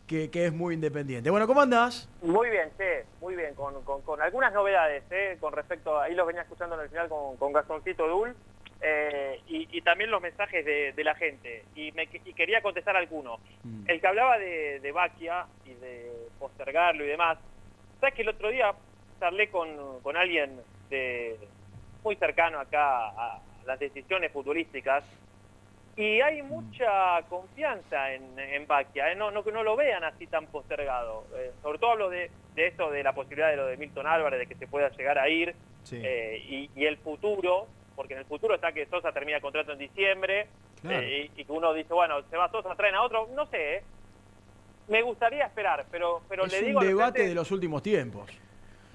Que, que es muy independiente. Bueno, ¿cómo andás? Muy bien, sí, muy bien, con, con- con algunas novedades ¿eh? con respecto, a- ahí los venía escuchando en el final con, con Gastoncito Dul, eh, y, y también los mensajes de, de la gente, y, me, y quería contestar alguno. El que hablaba de, de Baquia y de postergarlo y demás, sabes que el otro día charlé con, con alguien de, muy cercano acá a las decisiones futbolísticas, y hay mucha confianza en, en Baquia, ¿eh? no, no que no lo vean así tan postergado. Eh, sobre todo hablo de, de esto, de la posibilidad de lo de Milton Álvarez, de que se pueda llegar a ir, Sí. eh, y, y el futuro, porque en el futuro está que Sosa termina el contrato en diciembre, Claro. eh, y, que uno dice, bueno, se va Sosa, traen a otro, no sé, ¿eh? me gustaría esperar, pero, pero es le un digo a la debate gente- de los últimos tiempos.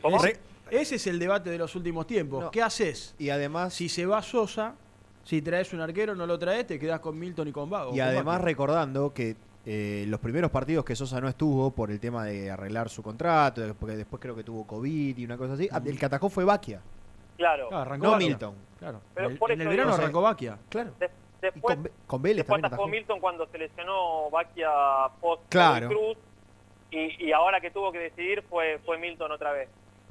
¿Cómo? Es- ese es el debate de los últimos tiempos. No. ¿Qué haces? Y además, Si se va Sosa, si traes un arquero, no lo traes, te quedás con Milton y con Vago. y con además recordando que eh, los primeros partidos que Sosa no estuvo por el tema de arreglar su contrato, porque después creo que tuvo COVID y una cosa así, el que atacó fue Baquia, Claro. Claro, arrancó no Baquia. Milton. Claro. Pero el- por en el verano digo- arrancó Baquia. Claro. De- después, con, con Vélez Después atajó. Milton cuando se lesionó Baquia post Claro. Cruz y, y ahora que tuvo que decidir fue, fue Milton otra vez.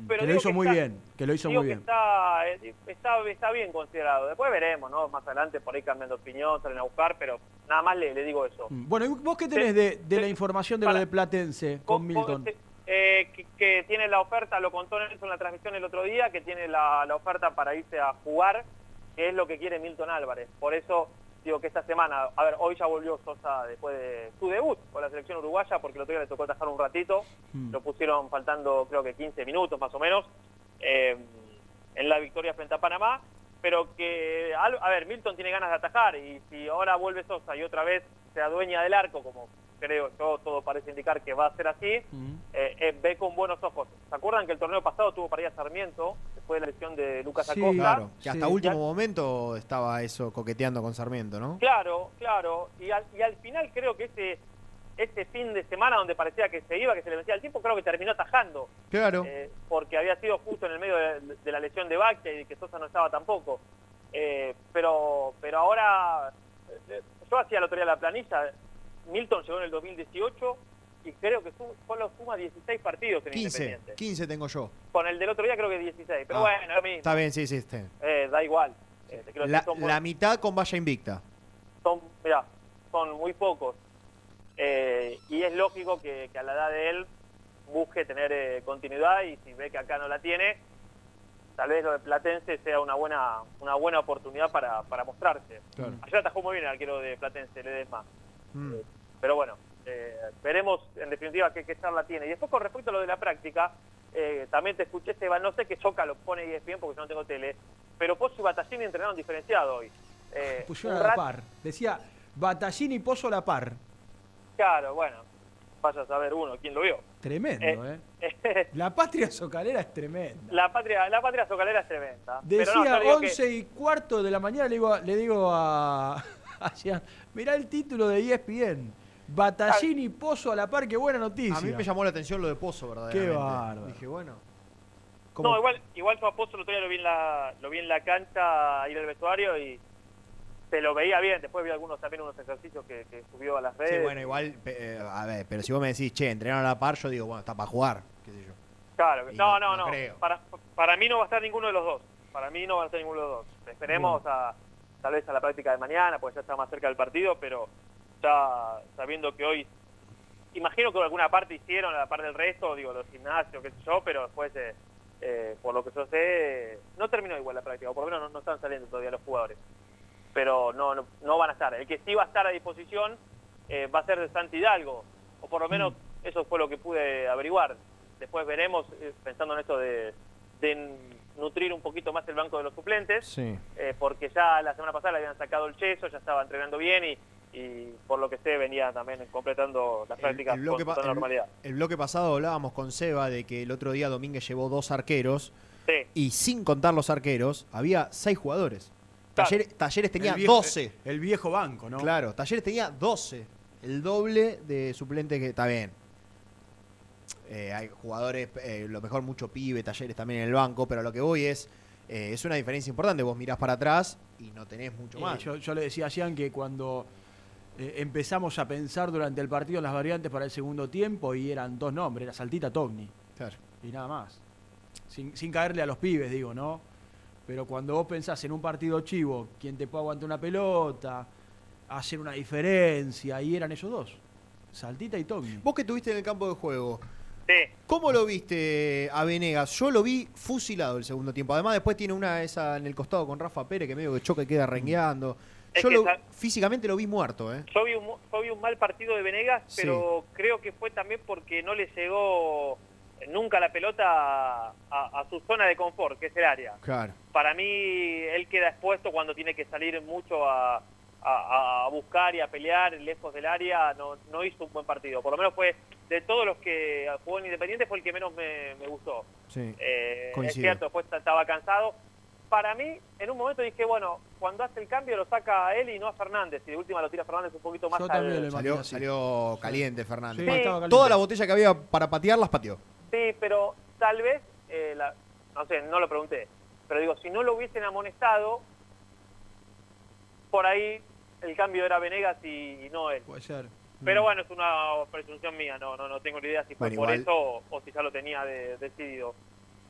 Pero que lo hizo muy está- bien, que lo hizo muy bien. Está, eh, está, está bien considerado. Después veremos, ¿no? Más adelante por ahí cambian de opinión, salen a buscar, pero nada más le, le digo eso. Mm. Bueno, ¿y vos qué tenés de, de la información de lo de Platense con Milton? Eh, que, que tiene la oferta, lo contó Nelson en la transmisión el otro día, que tiene la, la oferta para irse a jugar, que es lo que quiere Milton Álvarez. Por eso digo que esta semana, a ver, hoy ya volvió Sosa después de su debut con la selección uruguaya, porque el otro día le tocó atajar un ratito, Mm. lo pusieron faltando creo que 15 minutos más o menos, eh, en la victoria frente a Panamá, pero que, a ver, Milton tiene ganas de atajar y si ahora vuelve Sosa y otra vez se adueña del arco, como creo yo, todo parece indicar que va a ser así, eh, eh, ve con buenos ojos. ¿Se acuerdan que el torneo pasado tuvo para ir a Sarmiento, después de la lesión de Lucas Sí, Acosta? claro. Que hasta Sí. último momento estaba eso coqueteando con Sarmiento, ¿no? Claro, claro. Y al, y al final creo que ese, ese fin de semana donde parecía que se iba, que se le vencía el tiempo, creo que terminó atajando. Claro. Eh, porque había sido justo en el medio de, de la lesión de Bacchia y que Sosa no estaba tampoco. Eh, pero pero ahora, eh, yo hacía la autoría de la planilla, Milton llegó en el 2018 y creo que solo suma 16 partidos en 15, Independiente. 15 tengo yo. Con el del otro día creo que 16, pero Ah, bueno, lo mismo. Está bien, sí, sí. Eh, da igual. Eh, La, son, la mitad con valla invicta. son, mirá, son muy pocos. Eh, y es lógico que, que a la edad de él busque tener eh, continuidad y si ve que acá no la tiene, tal vez lo de Platense sea una buena una buena oportunidad para, para mostrarse. Claro. Ayer atajó muy bien el arquero de Platense, Ledesma. Mm. Pero bueno, eh, veremos en definitiva qué, qué charla tiene. Y después con respecto a lo de la práctica, eh, también te escuché, Esteban, no sé qué choca lo pone E ESPN porque yo no tengo tele, pero Pozo y Batallini entrenaron diferenciado hoy. Eh, Pusieron un a la par. Decía Batallini y Pozo a la par. Claro, bueno, vaya a saber uno quién lo vio. Tremendo, ¿eh? Eh, La patria socalera es tremenda. la patria la patria socalera es tremenda. Pero no, Decía que- 11 y cuarto de la mañana, le digo, le digo a, mirá el título de ESPN. Batallini Pozo a la par, qué buena noticia. A mí me llamó la atención lo de Pozo, verdaderamente. Qué bárbaro. Dije, bueno. No, igual, igual yo a Pozo el otro día lo vi en la, lo vi en la cancha, ir al vestuario y se lo veía bien. Después vi algunos también unos ejercicios que, que subió a las redes. Sí, bueno, igual, eh, a ver, pero si vos me decís, che, entrenaron a la par, yo digo, bueno, está para jugar, qué sé yo. Claro, Y no, no- no, no. Para, para mí no va a estar ninguno de los dos. Para mí no va a estar ninguno de los dos. Esperemos a tal vez a la práctica de mañana, porque ya está más cerca del partido, pero ya sabiendo que hoy, imagino que alguna parte hicieron, la par del resto, digo, los gimnasios, qué sé yo, pero después, eh, eh, por lo que yo sé, no terminó igual la práctica, o por lo menos no, no están saliendo todavía los jugadores. Pero no, no, no van a estar. El que sí va a estar a disposición eh, va a ser de Santi Hidalgo, o por lo menos eso fue lo que pude averiguar. Después veremos, pensando en esto de, de nutrir un poquito más el banco de los suplentes, Sí. eh, porque ya la semana pasada le habían sacado el yeso, ya estaba entrenando bien y, y por lo que sé venía también completando las prácticas El bloque, con pa- toda normalidad. el- el bloque pasado hablábamos con Seba de que el otro día Domínguez llevó dos arqueros Sí. y sin contar los arqueros, había seis jugadores. Taller- Talleres tenía El viejo- 12. El viejo banco, ¿no? Claro, Talleres tenía 12. El doble de suplentes que está bien. Eh, hay jugadores, eh, lo mejor mucho pibe, Talleres también en el banco, pero lo que voy es, eh, es una diferencia importante. Vos mirás para atrás y no tenés mucho más. yo, yo le decía a Jean que cuando empezamos a pensar durante el partido en las variantes para el segundo tiempo y eran dos nombres, era Saltita Togni. Claro. Y nada más. Sin, sin caerle a los pibes, digo, ¿no? Pero cuando vos pensás en un partido chivo, quien te puede aguantar una pelota, hacer una diferencia, y eran ellos dos. Saltita y Togni. Vos que estuviste en el campo de juego, Sí. ¿cómo lo viste a Venegas? Yo lo vi fusilado el segundo tiempo. Además, después tiene una esa en el costado con Rafa Pérez que medio que choca y queda rengueando. Es Yo lo- físicamente lo vi muerto, ¿eh? Yo vi, un, yo vi un mal partido de Venegas, Sí. pero creo que fue también porque no le llegó nunca la pelota a su zona de confort, que es el área. Claro. Para mí, él queda expuesto cuando tiene que salir mucho a, a- a buscar y a pelear lejos del área. No, no hizo un buen partido. Por lo menos fue, de todos los que jugó en Independiente, fue el que menos me, me gustó. Sí. Eh, es cierto, después estaba cansado. Para mí, en un momento dije, bueno, cuando hace el cambio lo saca a él y no a Fernández. Y de última lo tira Fernández un poquito más Yo al- Salió, salió caliente Fernández. Sí, estaba caliente. Toda la botella que había para patear las pateó. Sí, pero tal vez, eh, la- no sé, no lo pregunté, pero digo, si no lo hubiesen amonestado, por ahí el cambio era Venegas y, y no él. Puede ser. Pero bueno, es una presunción mía, no no no tengo ni idea si fue Bueno, por igual- eso o, o si ya lo tenía de- decidido.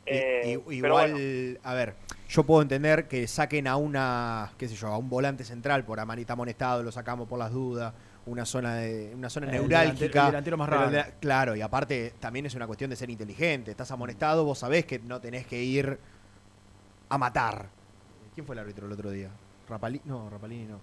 Eh, igual, bueno, a ver, yo puedo entender que saquen a una, qué sé yo, a un volante central por Amanita amonestado, lo sacamos por las dudas, una zona de una zona El neurálgica. delantero- el delantero más raro. de- claro, y aparte también es una cuestión de ser inteligente. Estás amonestado, vos sabés que no tenés que ir a matar. ¿Quién fue el árbitro el otro día? Rapalini, no, Rapalini no.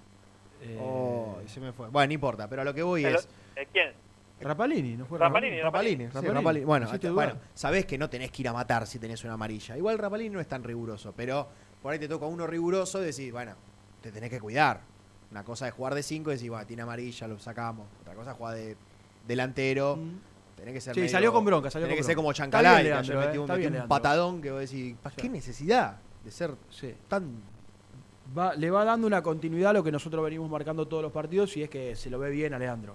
Eh, Oh, se me fue. Bueno, no importa, pero a lo que voy pero- es eh, ¿quién? Rapalini, ¿no fue Rapalini, Rapalini, sí, Rapalini. Rapalini. Bueno, bueno, sabés que no tenés que ir a matar si tenés una amarilla. Igual Rapalini no es tan riguroso, pero por ahí te toca uno riguroso y decís, bueno, te tenés que cuidar. Una cosa es jugar de 5 y decir, bueno, tiene amarilla, lo sacamos. Otra cosa es jugar de delantero. Tenés que ser Sí, medio- salió con bronca, salió tenés con que ser bronca. como Chancalay, que ayer eh, metió, un- metió Leandro. patadón que vos decís, ¿qué necesidad de ser tan Va- le va dando una continuidad a lo que nosotros venimos marcando todos los partidos y es que se lo ve bien a Leandro.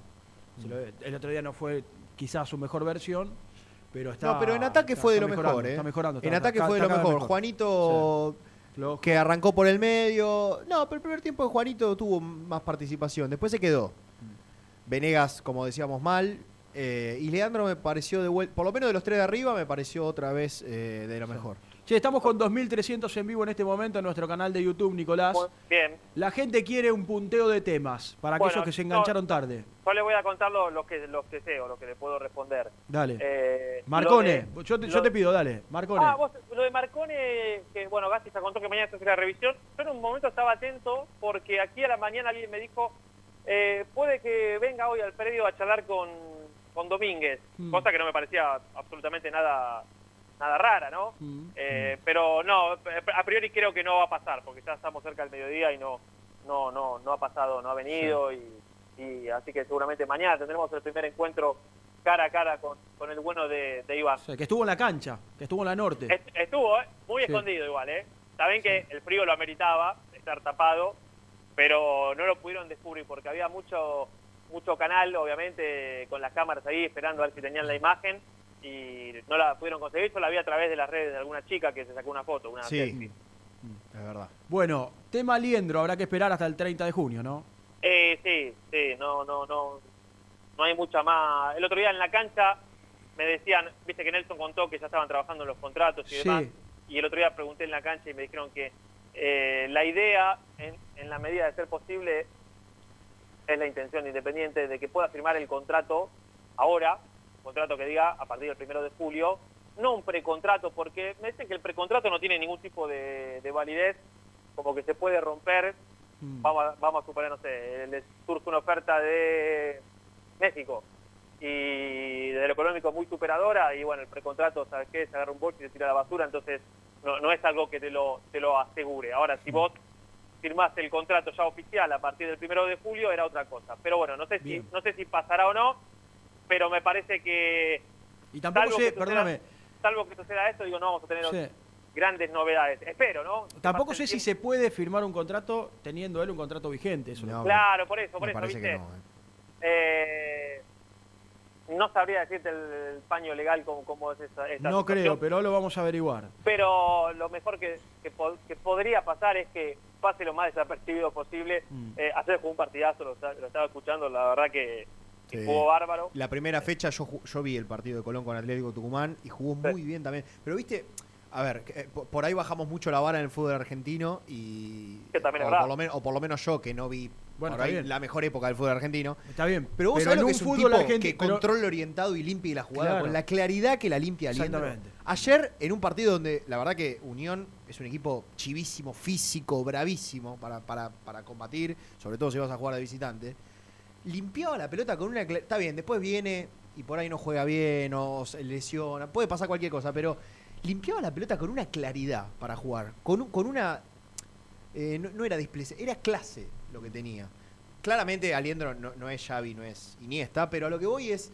Se lo- el otro día no fue quizás su mejor versión, pero está. no, pero en ataque está- fue de lo mejor, ¿eh? Está mejorando. en ataque fue de lo mejor. Juanito, que arrancó por el medio. No, pero el primer tiempo de Juanito tuvo más participación. Después se quedó. Venegas, como decíamos, mal. eh, y Leandro me pareció de vuelta, por lo menos de los tres de arriba, me pareció otra vez eh, de lo mejor. Che, estamos con 2.300 en vivo en este momento en nuestro canal de YouTube, Nicolás. Bien. La gente quiere un punteo de temas para Bueno, aquellos que se no- engancharon tarde. Yo le voy a contar lo, lo que, lo que sé o lo que le puedo responder. Dale. Eh, Marcone, de- yo, te, yo te pido, dale. Marcone. Ah, vos, lo de Marcone, que bueno, Gasti se contó que mañana se hace la revisión. Yo en un momento estaba atento porque aquí a la mañana alguien me dijo, eh, puede que venga hoy al predio a charlar con, con Domínguez, Mm. cosa que no me parecía absolutamente nada nada rara, ¿no? Mm. Eh, pero no, a priori creo que no va a pasar, porque ya estamos cerca del mediodía y no no no no ha pasado, no ha venido y, y así que seguramente mañana tendremos el primer encuentro cara a cara con, con el bueno de, de Iván. O sea, que estuvo en la cancha, que estuvo en la norte. Est- Estuvo, ¿eh? muy Sí. escondido igual, ¿eh? Saben que el frío lo ameritaba, estar tapado, pero no lo pudieron descubrir porque había mucho mucho canal, obviamente, con las cámaras ahí esperando a ver si tenían la imagen y no la pudieron conseguir. Yo la vi a través de las redes de alguna chica que se sacó una foto, una Sí, selfie. es verdad. Bueno, tema Liendro, habrá que esperar hasta el 30 de junio, ¿no? Eh, sí, sí, no, no, no, no hay mucha más. El otro día en la cancha me decían, viste que Nelson contó que ya estaban trabajando en los contratos y Sí. demás, y el otro día pregunté en la cancha y me dijeron que eh, la idea, en, en la medida de ser posible, es la intención de Independiente de que pueda firmar el contrato ahora, contrato que diga a partir del primero de julio, no un precontrato, porque me dicen que el precontrato no tiene ningún tipo de, de validez, como que se puede romper vamos a, vamos a suponer, no sé, les surge una oferta de México y desde lo económico muy superadora y bueno, el precontrato, ¿sabes qué? Se agarra un bolso y se tira a la basura, entonces no, no es algo que te lo, te lo asegure. Ahora, si vos firmaste el contrato ya oficial a partir del primero de julio, era otra cosa. Pero bueno, no sé si, no sé si pasará o no, pero me parece que... Y tampoco salvo sé, que suceda- perdóname, Salvo que suceda esto, digo, no vamos a tener Sí. grandes novedades. Espero, ¿no? tampoco sé si se puede firmar un contrato teniendo él un contrato vigente. Eso No, Claro, por eso, por me eso, ¿viste? que no. eh. Eh, no sabría decirte el, el paño legal como, como es esa, esta No situación, creo, pero lo vamos a averiguar. pero lo mejor que, que, po- que podría pasar es que pase lo más desapercibido posible. Mm. Eh, ayer jugó un partidazo, lo estaba escuchando, la verdad que, que Sí. jugó bárbaro. La primera fecha yo, yo vi el partido de Colón con Atlético Tucumán y jugó muy bien también. Pero viste, a ver, eh, por- ahí bajamos mucho la vara en el fútbol argentino y... Que también es o, por lo menos, o por lo menos yo que no vi Bueno, por ahí bien. la mejor época del fútbol argentino. Está bien. Pero vos Pero sabés lo que un es un fútbol tipo argenti- que pero- control orientado y limpie la jugada Claro. con la claridad que la limpia. Exactamente. Ayer, en un partido donde la verdad que Unión es un equipo chivísimo, físico, bravísimo para, para, para combatir, sobre todo si vas a jugar de visitante, limpiaba la pelota con una... Está bien, después viene y por ahí no juega bien o se lesiona, puede pasar cualquier cosa, pero limpiaba la pelota con una claridad para jugar, con, un- con una... eh, no, no era displece, era clase lo que tenía. Claramente Aliendro no, no es Xavi, no es Iniesta, pero a lo que voy es...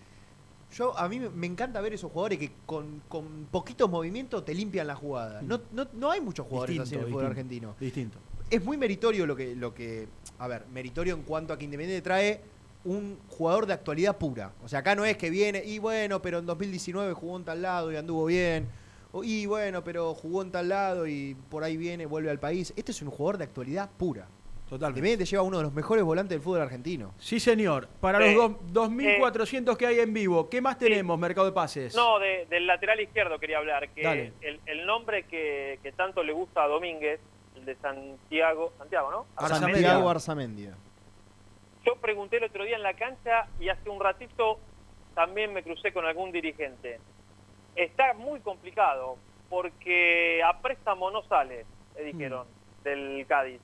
Yo, a mí me- encanta ver esos jugadores que con, con poquitos movimientos te limpian la jugada. No, no, no hay muchos jugadores así en el fútbol distinto, argentino. Distinto. Es muy meritorio lo que, lo que. A ver, meritorio en cuanto a que Independiente trae un jugador de actualidad pura. O sea, acá no es que viene, y bueno, pero en 2019 jugó en tal lado y anduvo bien. O, y bueno, pero jugó en tal lado y por ahí viene, vuelve al país. Este es un jugador de actualidad pura. Totalmente. Independiente lleva uno de los mejores volantes del fútbol argentino. Sí, señor. Para Eh, los dos- 2.400 que hay en vivo, ¿qué más tenemos, Mercado de Pases? No, de- del lateral izquierdo quería hablar, que Dale. el, el nombre que, que tanto le gusta a Domínguez, el de Santiago, Santiago, ¿no? Santiago Arzamendia. Yo pregunté el otro día en la cancha y hace un ratito también me crucé con algún dirigente. Está muy complicado porque a préstamo no sale, le dijeron, del Cádiz.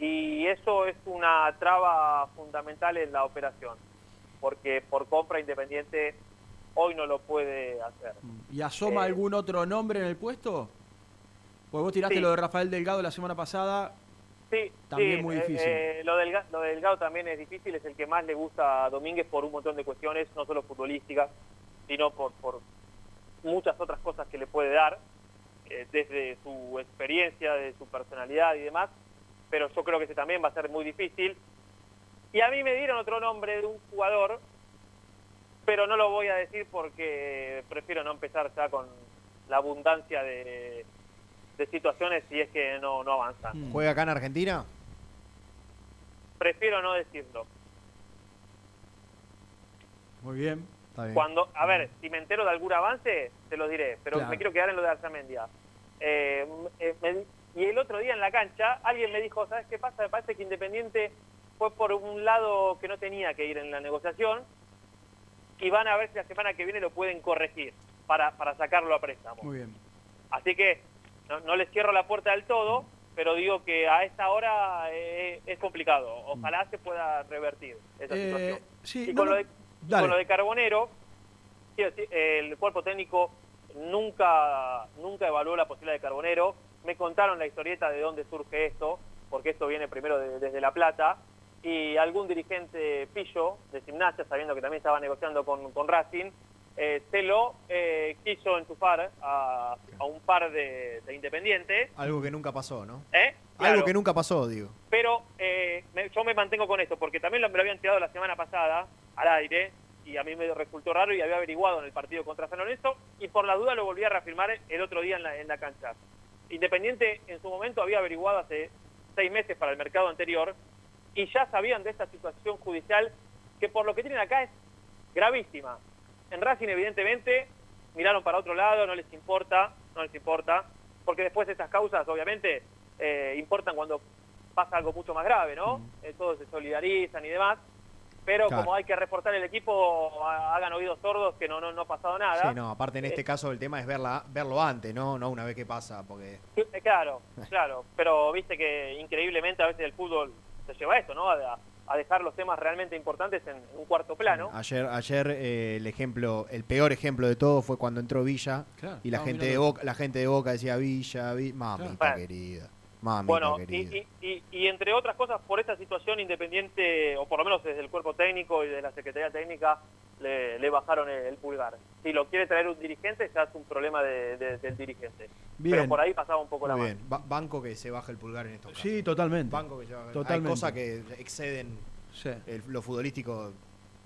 Y eso es una traba fundamental en la operación, porque por compra independiente hoy no lo puede hacer. ¿Y asoma Eh, algún otro nombre en el puesto? Pues vos tiraste Sí. lo de Rafael Delgado la semana pasada. Sí, También sí, muy eh, difícil. eh, lo, del, lo Delgado también es difícil, es el que más le gusta a Domínguez por un montón de cuestiones, no solo futbolísticas, sino por, por muchas otras cosas que le puede dar, eh, desde su experiencia, de su personalidad y demás, pero yo creo que ese también va a ser muy difícil. Y a mí me dieron otro nombre de un jugador, pero no lo voy a decir porque prefiero no empezar ya con la abundancia de, de situaciones si es que no, no avanzan. ¿Juega acá en Argentina? Prefiero no decirlo. Muy bien. Está bien. Cuando, a ver, si me entero de algún avance, te lo diré, pero Claro. me quiero quedar en lo de Arzamendia. Eh, eh, me- y el otro día en la cancha, alguien me dijo, ¿sabes qué pasa? Me parece que Independiente fue por un lado que no tenía que ir en la negociación y van a ver si la semana que viene lo pueden corregir para, para sacarlo a préstamo. Muy bien. Así que no, no les cierro la puerta del todo, pero digo que a esta hora eh, es complicado. Ojalá se pueda revertir esa Eh, situación. sí, y con, no, lo de, con lo de Carbonero, el cuerpo técnico nunca, nunca evaluó la posibilidad de Carbonero. Me contaron la historieta de dónde surge esto, porque esto viene primero de- desde La Plata, y algún dirigente pillo de gimnasia, sabiendo que también estaba negociando con, con Racing, eh, se lo eh, quiso enchufar a, a un par de, de Independiente, Algo que nunca pasó, ¿no? ¿eh? Algo que nunca pasó, digo. Pero eh, me- yo me mantengo con esto, porque también lo, me lo habían tirado la semana pasada al aire, y a mí me resultó raro y había averiguado en el partido contra San Lorenzo, y por la duda lo volví a reafirmar el otro día en la, en la cancha. Independiente en su momento había averiguado hace seis meses para el mercado anterior, y ya sabían de esta situación judicial que por lo que tienen acá es gravísima. En Racing evidentemente miraron para otro lado, no les importa, no les importa, porque después estas causas obviamente eh, importan cuando pasa algo mucho más grave, ¿no? Eh, todos se solidarizan y demás, pero Claro. como hay que reforzar el equipo, ha- hagan oídos sordos que no, no, no ha pasado nada. Sí, no, aparte en este Eh, caso el tema es verla, verlo antes, ¿no? No una vez que pasa, porque... Eh, Claro, claro, pero viste que increíblemente a veces el fútbol se lleva esto, ¿no? A, a dejar los temas realmente importantes en, en un cuarto plano. Ayer, ayer eh, el ejemplo, el peor ejemplo de todo fue cuando entró Villa Claro, y la gente de. Boca, la gente de Boca decía Villa, Vi- mamita querida, mamita Bueno, querida. y, y, y- y entre otras cosas, por esta situación independiente, o por lo menos desde el cuerpo técnico y de la Secretaría Técnica, le, le bajaron el, el pulgar. Si lo quiere traer un dirigente, ya es un problema de- de- del dirigente. Bien. Pero por ahí pasaba un poco la Muy mano. bien, Ba- banco que se baja el pulgar en estos casos. Sí, totalmente. Banco que se baja. Totalmente. Hay cosas que exceden Sí. el- lo futbolístico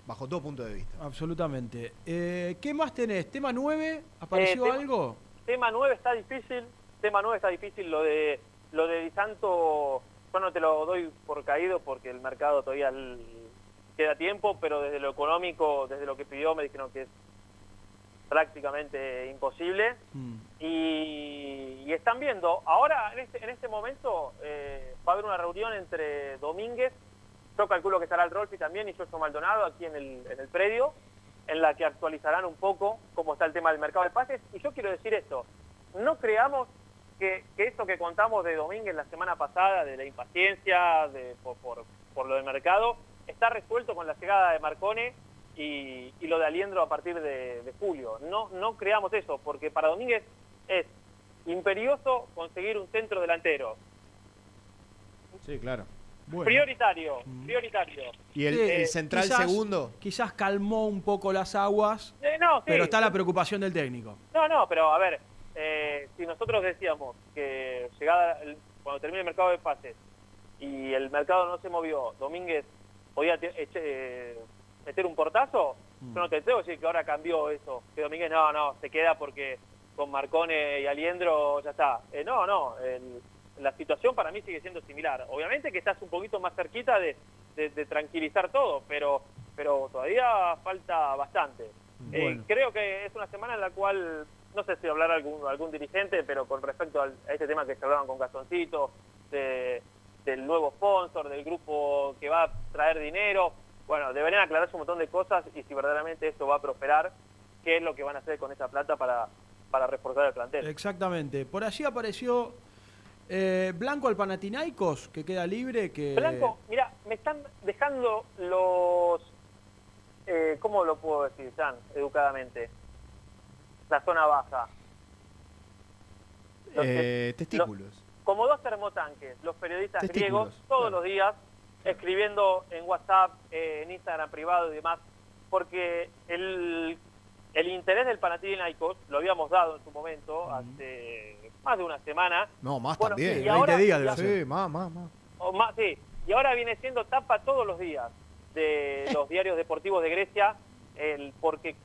bajo todo punto de vista. Absolutamente. Eh, ¿Qué más tenés? ¿Tema 9? ¿Apareció Eh, tema- algo? Tema 9 está difícil, tema 9 está difícil, lo de lo de Di Santo, yo no te lo doy por caído porque el mercado todavía queda tiempo, pero desde lo económico, desde lo que pidió, me dijeron que es prácticamente imposible. Mm. Y, y están viendo, ahora en este, en este momento eh, va a haber una reunión entre Domínguez, yo calculo que estará el Rolfi también y Joshua Maldonado aquí en el, en el predio, en la que actualizarán un poco cómo está el tema del mercado de pases. Y yo quiero decir esto, no creamos que, que esto que contamos de Domínguez la semana pasada, de la impaciencia, de, por, por, por lo del mercado, está resuelto con la llegada de Marcone y, y lo de Aliendro a partir de, de julio. No, no creamos eso, porque para Domínguez es imperioso conseguir un centro delantero. Sí, claro. Prioritario, prioritario. ¿Y el, Sí, el central quizás- segundo? Quizás calmó un poco las aguas, Eh, no, sí. pero está la preocupación del técnico. No, no, pero a ver, eh, si nosotros decíamos que llegada el- cuando termine el mercado de pases y el mercado no se movió, Domínguez podía eh, meter un portazo, yo no te tengo que decir que ahora cambió eso, que Domínguez no, no, se queda porque con Marcone y Aliendro ya está. Eh, no, no, el- la situación para mí sigue siendo similar. Obviamente que estás un poquito más cerquita de, de- de tranquilizar todo, pero, pero todavía falta bastante. Eh, creo que es una semana en la cual, no sé si hablar algún, algún dirigente, pero con respecto al- a este tema que se hablaban con Gastoncito, de- del nuevo sponsor, del grupo que va a traer dinero, bueno, deberían aclararse un montón de cosas y si verdaderamente esto va a prosperar, qué es lo que van a hacer con esa plata para, para reforzar el plantel. Exactamente. Por allí apareció eh, Blanco al Panathinaikos, que queda libre, que... Blanco, mira, me están dejando los... Eh, ¿Cómo lo puedo decir, Jan, educadamente? La zona baja. Los que- Eh, testículos. Como dos termotanques, los periodistas Testículos, griegos, todos los días, escribiendo en WhatsApp, eh, en Instagram privado y demás, porque el, el interés del Panathinaikos, lo habíamos dado en su momento, hace más de una semana, No, más Bueno, también. y ahora- 20 días y debe a- ser. Sí, más, más, más. o más, sí, y ahora viene siendo tapa todos los días de los diarios deportivos de Grecia, el, porque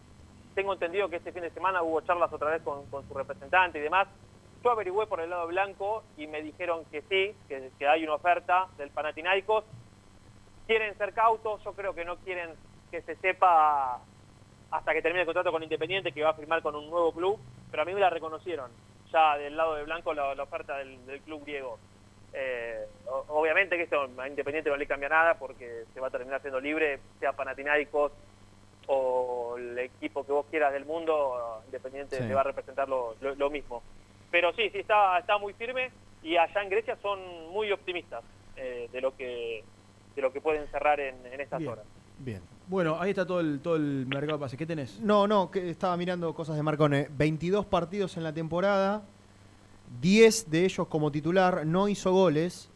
tengo entendido que este fin de semana hubo charlas otra vez con, con su representante y demás. Yo averigüé por el lado blanco y me dijeron que sí, que, que hay una oferta del Panathinaikos. Quieren ser cautos, yo creo que no quieren que se sepa hasta que termine el contrato con Independiente, que va a firmar con un nuevo club, pero a mí me la reconocieron ya del lado de blanco la, la oferta del, del club griego. Eh, obviamente que esto a Independiente no le cambia nada porque se va a terminar siendo libre, sea Panathinaikos o el equipo que vos quieras del mundo, Independiente Sí. le va a representar lo, lo- lo mismo. Pero sí, sí, está, está muy firme y allá en Grecia son muy optimistas eh, de lo que de lo que pueden cerrar en, en estas Bien. horas. Bien. Bueno, ahí está todo el, todo el mercado de pase. ¿Qué tenés? No, no, que estaba mirando cosas de Marcone. 22 partidos en la temporada, 10 de ellos como titular, no hizo goles.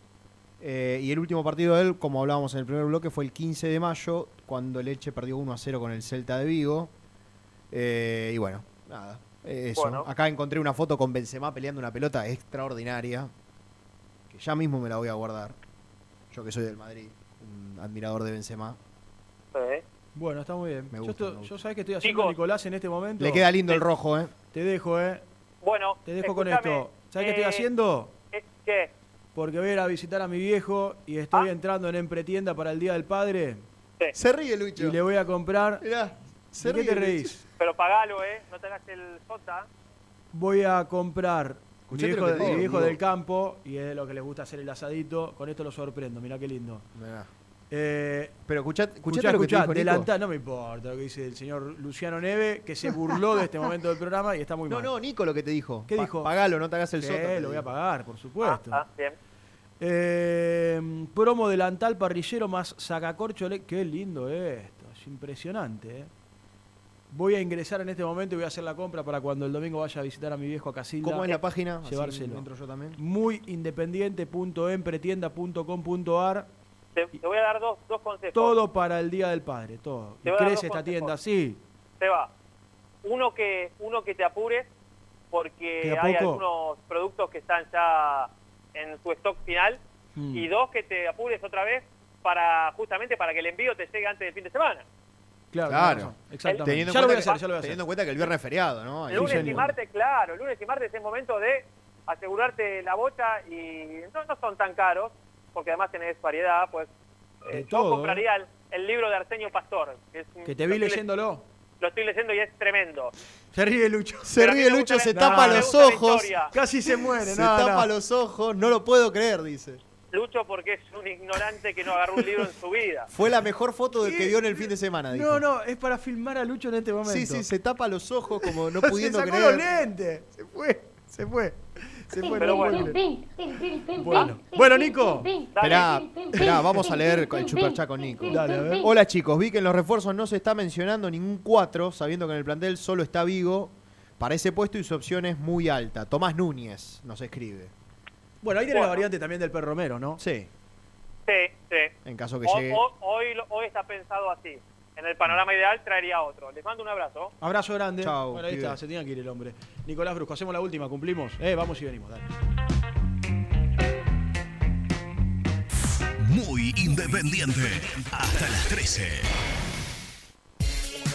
eh, y el último partido de él, como hablábamos en el primer bloque, fue el 15 de mayo, cuando Leche perdió 1 a 0 con el Celta de Vigo. Eh, y bueno, nada. Eh, Eso. Bueno. Acá encontré una foto con Benzema peleando una pelota extraordinaria. Que ya mismo me la voy a guardar. Yo que soy del Madrid, un admirador de Benzema. Bueno, está muy bien. Me yo, gusta, estoy- me yo sabés que estoy haciendo Chicos. Nicolás en este momento. Le queda lindo el rojo, ¿eh? Te dejo, ¿eh? Bueno, Te dejo con esto. ¿Sabés qué eh, estoy haciendo? eh, ¿Qué? Porque voy a ir a visitar a mi viejo y estoy entrando en Empretienda para el Día del Padre. Se ríe, Lucho. Y le voy a comprar. ¿De qué ríe, te reís? Pero pagalo, ¿eh? No te hagas el sota. Voy a comprar mi viejo, lo que te mi digo, viejo Diego. del campo y es de lo que les gusta hacer el asadito. Con esto lo sorprendo, mirá qué lindo. Mirá. Eh, Pero escuchate, escuchá, escuchate lo que te escuchá, dijo Nico. delantá, no me importa lo que dice el señor Luciano Neve, que se burló de este momento del programa y está muy No, mal. no, Nico lo que te dijo. ¿Qué Pa- dijo? Pagalo, no te hagas el Sí, sota. te lo voy a pagar, por supuesto. Ah, bien. Eh, promo delantal parrillero más sacacorcho. Qué lindo esto, es impresionante. eh. Voy a ingresar en este momento y voy a hacer la compra para cuando el domingo vaya a visitar a mi viejo a Casilda. ¿Cómo es la página? Llevárselo. entro yo también. Muyindependiente.empretienda.com.ar Te, te voy a dar dos, dos consejos. Todo para el Día del Padre, todo. Te Y crece esta consejos. tienda, sí. Seba, uno que, uno que te apures porque ¿Queda hay algunos productos que están ya en su stock final Mm. y dos que te apures otra vez para justamente para que el envío te llegue antes del fin de semana. Claro, Claro. exactamente. Teniendo, Ya en lo voy a cuenta hacer, que- ya lo voy a hacer. teniendo en cuenta que el viernes es feriado, ¿no? Ahí- lunes y martes, claro, lunes y martes es momento de asegurarte la bocha y no, no son tan caros, porque además tenés variedad, pues eh, yo todo, compraría el, el libro de Arsenio Pastor. Que, es un- Que te vi lo leyéndolo. Lo estoy leyendo y es tremendo. Se ríe Lucho. Se ríe Lucho, se tapa no, los ojos. Casi se muere, Se no, tapa no. los ojos. No lo puedo creer, dice. Lucho porque es un ignorante que no agarró un libro en su vida. Fue la mejor foto del que vio en el fin de semana, dijo. No, no, es para filmar a Lucho en este momento. Sí, sí, se tapa los ojos como no se pudiendo sacó creer. los lentes. Se fue, se fue. Se fue, Pero no bueno. Bueno, bueno, Nico. Esperá, esperá, vamos a leer el superchat con Nico. Dale, a ver. Hola chicos, vi que en los refuerzos no se está mencionando ningún 4, sabiendo que en el plantel solo está Vigo para ese puesto y su opción es muy alta. Tomás Núñez nos escribe. Bueno, ahí tiene la variante también del perro Romero, ¿no? Sí, Sí, sí. en caso que llegue. ho- hoy, está pensado así. En el panorama ideal traería otro. Les mando un abrazo. Abrazo grande. Chau, bueno, ahí pibe. está, se tenía que ir el hombre. Nicolás Brusco, hacemos la última, cumplimos. Eh, vamos y venimos, dale. Muy independiente. Hasta las 13.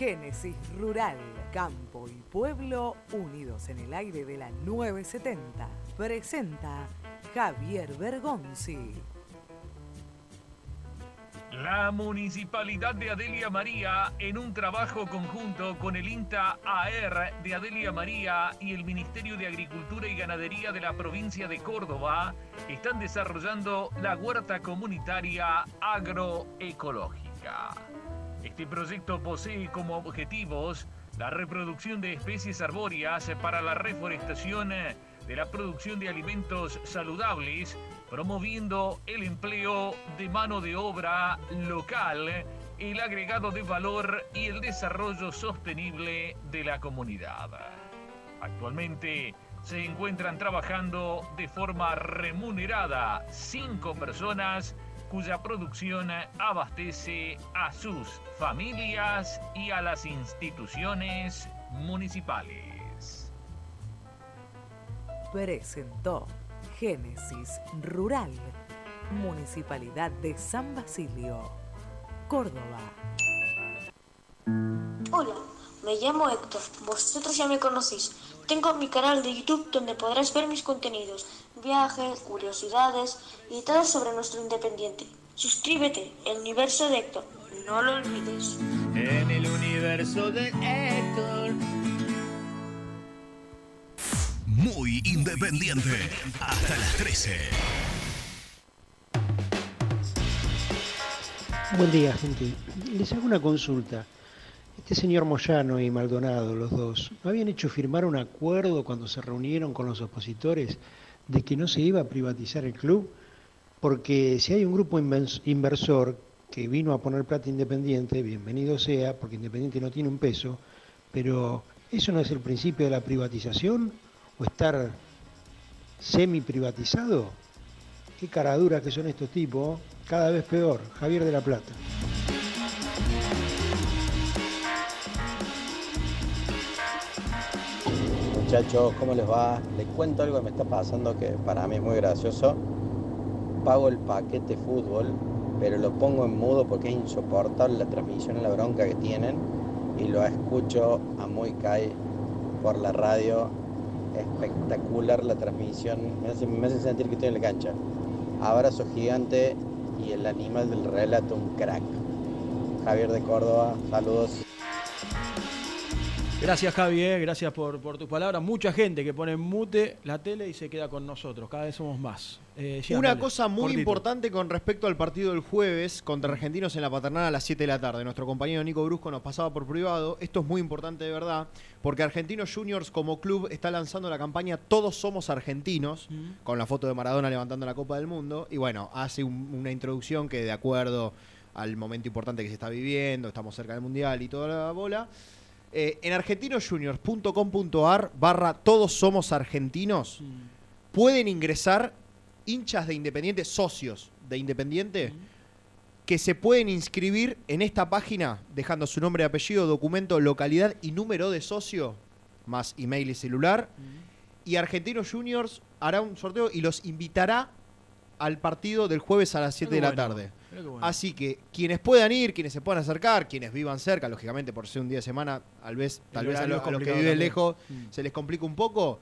Génesis Rural, Campo y Pueblo unidos en el aire de la 970. Presenta Javier Bergonzi. La Municipalidad de Adelia María, en un trabajo conjunto con el INTA AR de Adelia María y el Ministerio de Agricultura y Ganadería de la provincia de Córdoba, están desarrollando la huerta comunitaria agroecológica. Este proyecto posee como objetivos la reproducción de especies arbóreas para la reforestación de la producción de alimentos saludables, promoviendo el empleo de mano de obra local, el agregado de valor y el desarrollo sostenible de la comunidad. Actualmente se encuentran trabajando de forma remunerada cinco personas cuya producción abastece a sus familias y a las instituciones municipales. Presentó Génesis Rural, Municipalidad de San Basilio, Córdoba. Hola, me llamo Héctor, vosotros ya me conocéis. Tengo mi canal de YouTube donde podrás ver mis contenidos, viajes, curiosidades y todo sobre nuestro independiente. Suscríbete, el universo de Héctor, no lo olvides. En el universo de Héctor. Muy independiente. Hasta las 13. Buen día, gente. Les hago una consulta. Este señor Moyano y Maldonado, los dos, ¿no habían hecho firmar un acuerdo cuando se reunieron con los opositores de que no se iba a privatizar el club? Porque si hay un grupo inversor que vino a poner plata Independiente, bienvenido sea, porque Independiente no tiene un peso, pero ¿eso no es el principio de la privatización? ¿O estar semi privatizado? Qué caraduras que son estos tipos, cada vez peor. Javier de la Plata. Muchachos, ¿cómo les va? Les cuento algo que me está pasando que para mí es muy gracioso. Pago el paquete fútbol, pero lo pongo en mudo porque es insoportable la transmisión y la bronca que tienen. Y lo escucho a muy cae por la radio. Espectacular la transmisión. Me hace, me hace sentir que estoy en la cancha. Abrazo gigante y el animal del relato un crack. Javier de Córdoba, saludos. Gracias Javi, eh, gracias por, por tus palabras. Mucha gente que pone en mute la tele y se queda con nosotros. Cada vez somos más. Eh, Gian, Una dale, cosa muy cortito. importante con respecto al partido del jueves contra Argentinos en la Paternal a las 7 de la tarde. Nuestro compañero Nico Brusco nos pasaba por privado. Esto es muy importante de verdad, porque Argentinos Juniors como club está lanzando la campaña Todos somos argentinos, con la foto de Maradona levantando la Copa del Mundo. Y bueno, hace un- una introducción que de acuerdo al momento importante que se está viviendo, estamos cerca del Mundial y toda la bola. Eh, en argentinosjuniors.com.ar barra todos somos argentinos pueden ingresar hinchas de Independiente, socios de Independiente, que se pueden inscribir en esta página dejando su nombre, apellido, documento, localidad y número de socio, más email y celular. Y Argentinos Juniors hará un sorteo y los invitará al partido del jueves a las 7 de la bueno, tarde. bueno. Así que quienes puedan ir, quienes se puedan acercar, quienes vivan cerca, lógicamente por ser un día de semana, tal vez, tal vez a, lo- los que viven lejos Mm. se les complica un poco.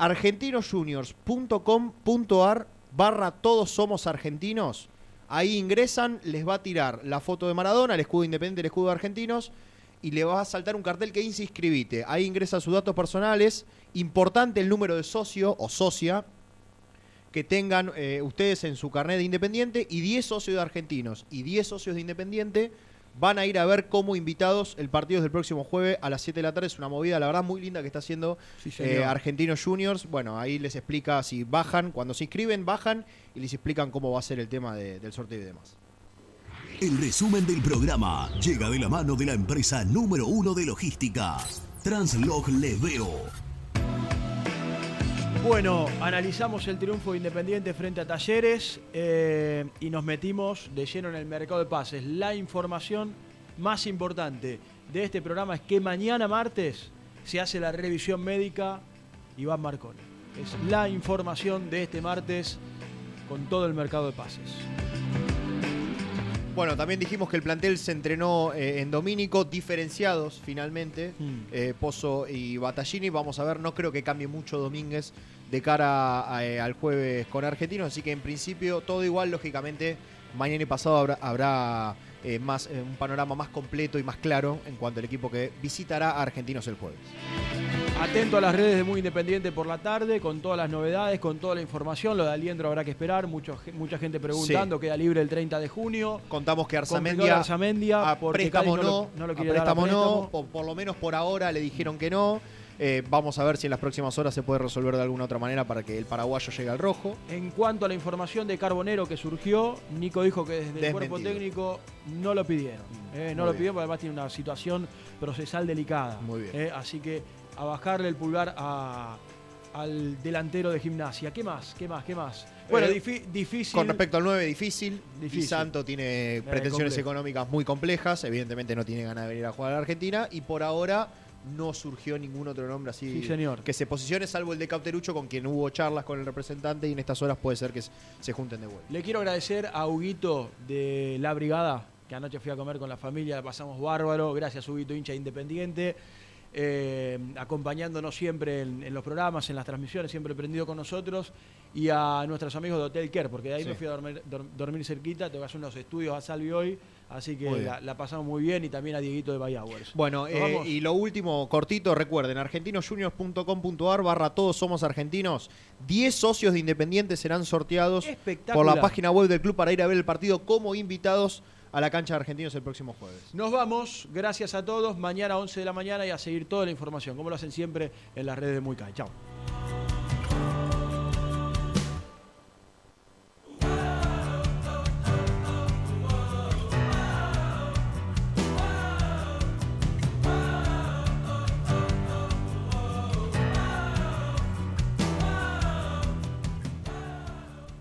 argentinosjuniors.com.ar barra todos somos argentinos. Ahí ingresan, les va a tirar la foto de Maradona, el escudo independiente, el escudo de argentinos, y le va a saltar un cartel que dice inscribite. Ahí ingresan sus datos personales. Importante el número de socio o socia que tengan eh, ustedes en su carnet de Independiente y 10 socios de Argentinos y 10 socios de Independiente van a ir a ver como invitados el partido del próximo jueves a las 7 de la tarde. Es una movida, la verdad, muy linda que está haciendo Sí, eh. Argentinos Juniors. Bueno, ahí les explica si bajan, cuando se inscriben, bajan y les explican cómo va a ser el tema de- del sorteo y demás. El resumen del programa llega de la mano de la empresa número uno de logística, Translog Leveo. Bueno, analizamos el triunfo de Independiente frente a Talleres eh, y nos metimos de lleno en el mercado de pases. La información más importante de este programa es que mañana martes se hace la revisión médica Iván Marconi. Es la información de este martes con todo el mercado de pases. Bueno, también dijimos que el plantel se entrenó eh, en Domínico, diferenciados finalmente, eh, Pozo y Battaglini. Vamos a ver, no creo que cambie mucho Domínguez de cara a, eh, al jueves con Argentinos, así que en principio todo igual, lógicamente mañana y pasado habrá, habrá, eh, más, eh, un panorama más completo y más claro en cuanto al equipo que visitará a Argentinos el jueves. Atento a las redes de Muy Independiente por la tarde, con todas las novedades, con toda la información. Lo de Aliendro habrá que esperar. Mucho, mucha gente preguntando. Queda libre el 30 de junio. Contamos que Arzamendia, Arzamendia, a préstamo no no, lo- no lo a quiere dar a préstamo no, por lo menos por ahora le dijeron que no. Eh, vamos a ver si en las próximas horas se puede resolver de alguna otra manera para que el paraguayo llegue al rojo. En cuanto a la información de Carbonero que surgió, Nico dijo que desde el cuerpo técnico no lo pidieron. eh, no Muy lo bien. pidieron porque además tiene una situación procesal delicada. Muy bien. eh, así que a bajarle el pulgar a- al delantero de gimnasia. ¿Qué más? ¿Qué más? ¿Qué más? Bueno, Eh, difícil. Con respecto al 9, difícil. Difícil. Di Santo tiene pretensiones complejo. económicas muy complejas. Evidentemente no tiene ganas de venir a jugar a la Argentina. Y por ahora no surgió ningún otro nombre así Sí, señor. que se posicione, salvo el de Cauterucho, con quien hubo charlas con el representante. Y en estas horas puede ser que se- junten de vuelta. Le quiero agradecer a Huguito de La Brigada, que anoche fui a comer con la familia, la pasamos bárbaro. Gracias, Huguito, hincha independiente. eh, acompañándonos siempre en, en los programas, en las transmisiones, siempre prendido con nosotros. Y a nuestros amigos de Hotel Care, porque de ahí Sí. me fui a dormir, dor- dormir cerquita. Tengo que hacer unos estudios a Salvi hoy. Así que la, la pasamos muy bien. Y también a Dieguito de Hours. Bueno, ¿Nos eh, y lo último, cortito, recuerden, argentinosjuniors.com.ar barra todos somos argentinos. 10 socios de Independiente serán sorteados por la página web del club para ir a ver el partido como invitados a la cancha de Argentinos el próximo jueves. Nos vamos, gracias a todos. Mañana 11 de la mañana y a seguir toda la información, como lo hacen siempre en las redes de Muy Chao.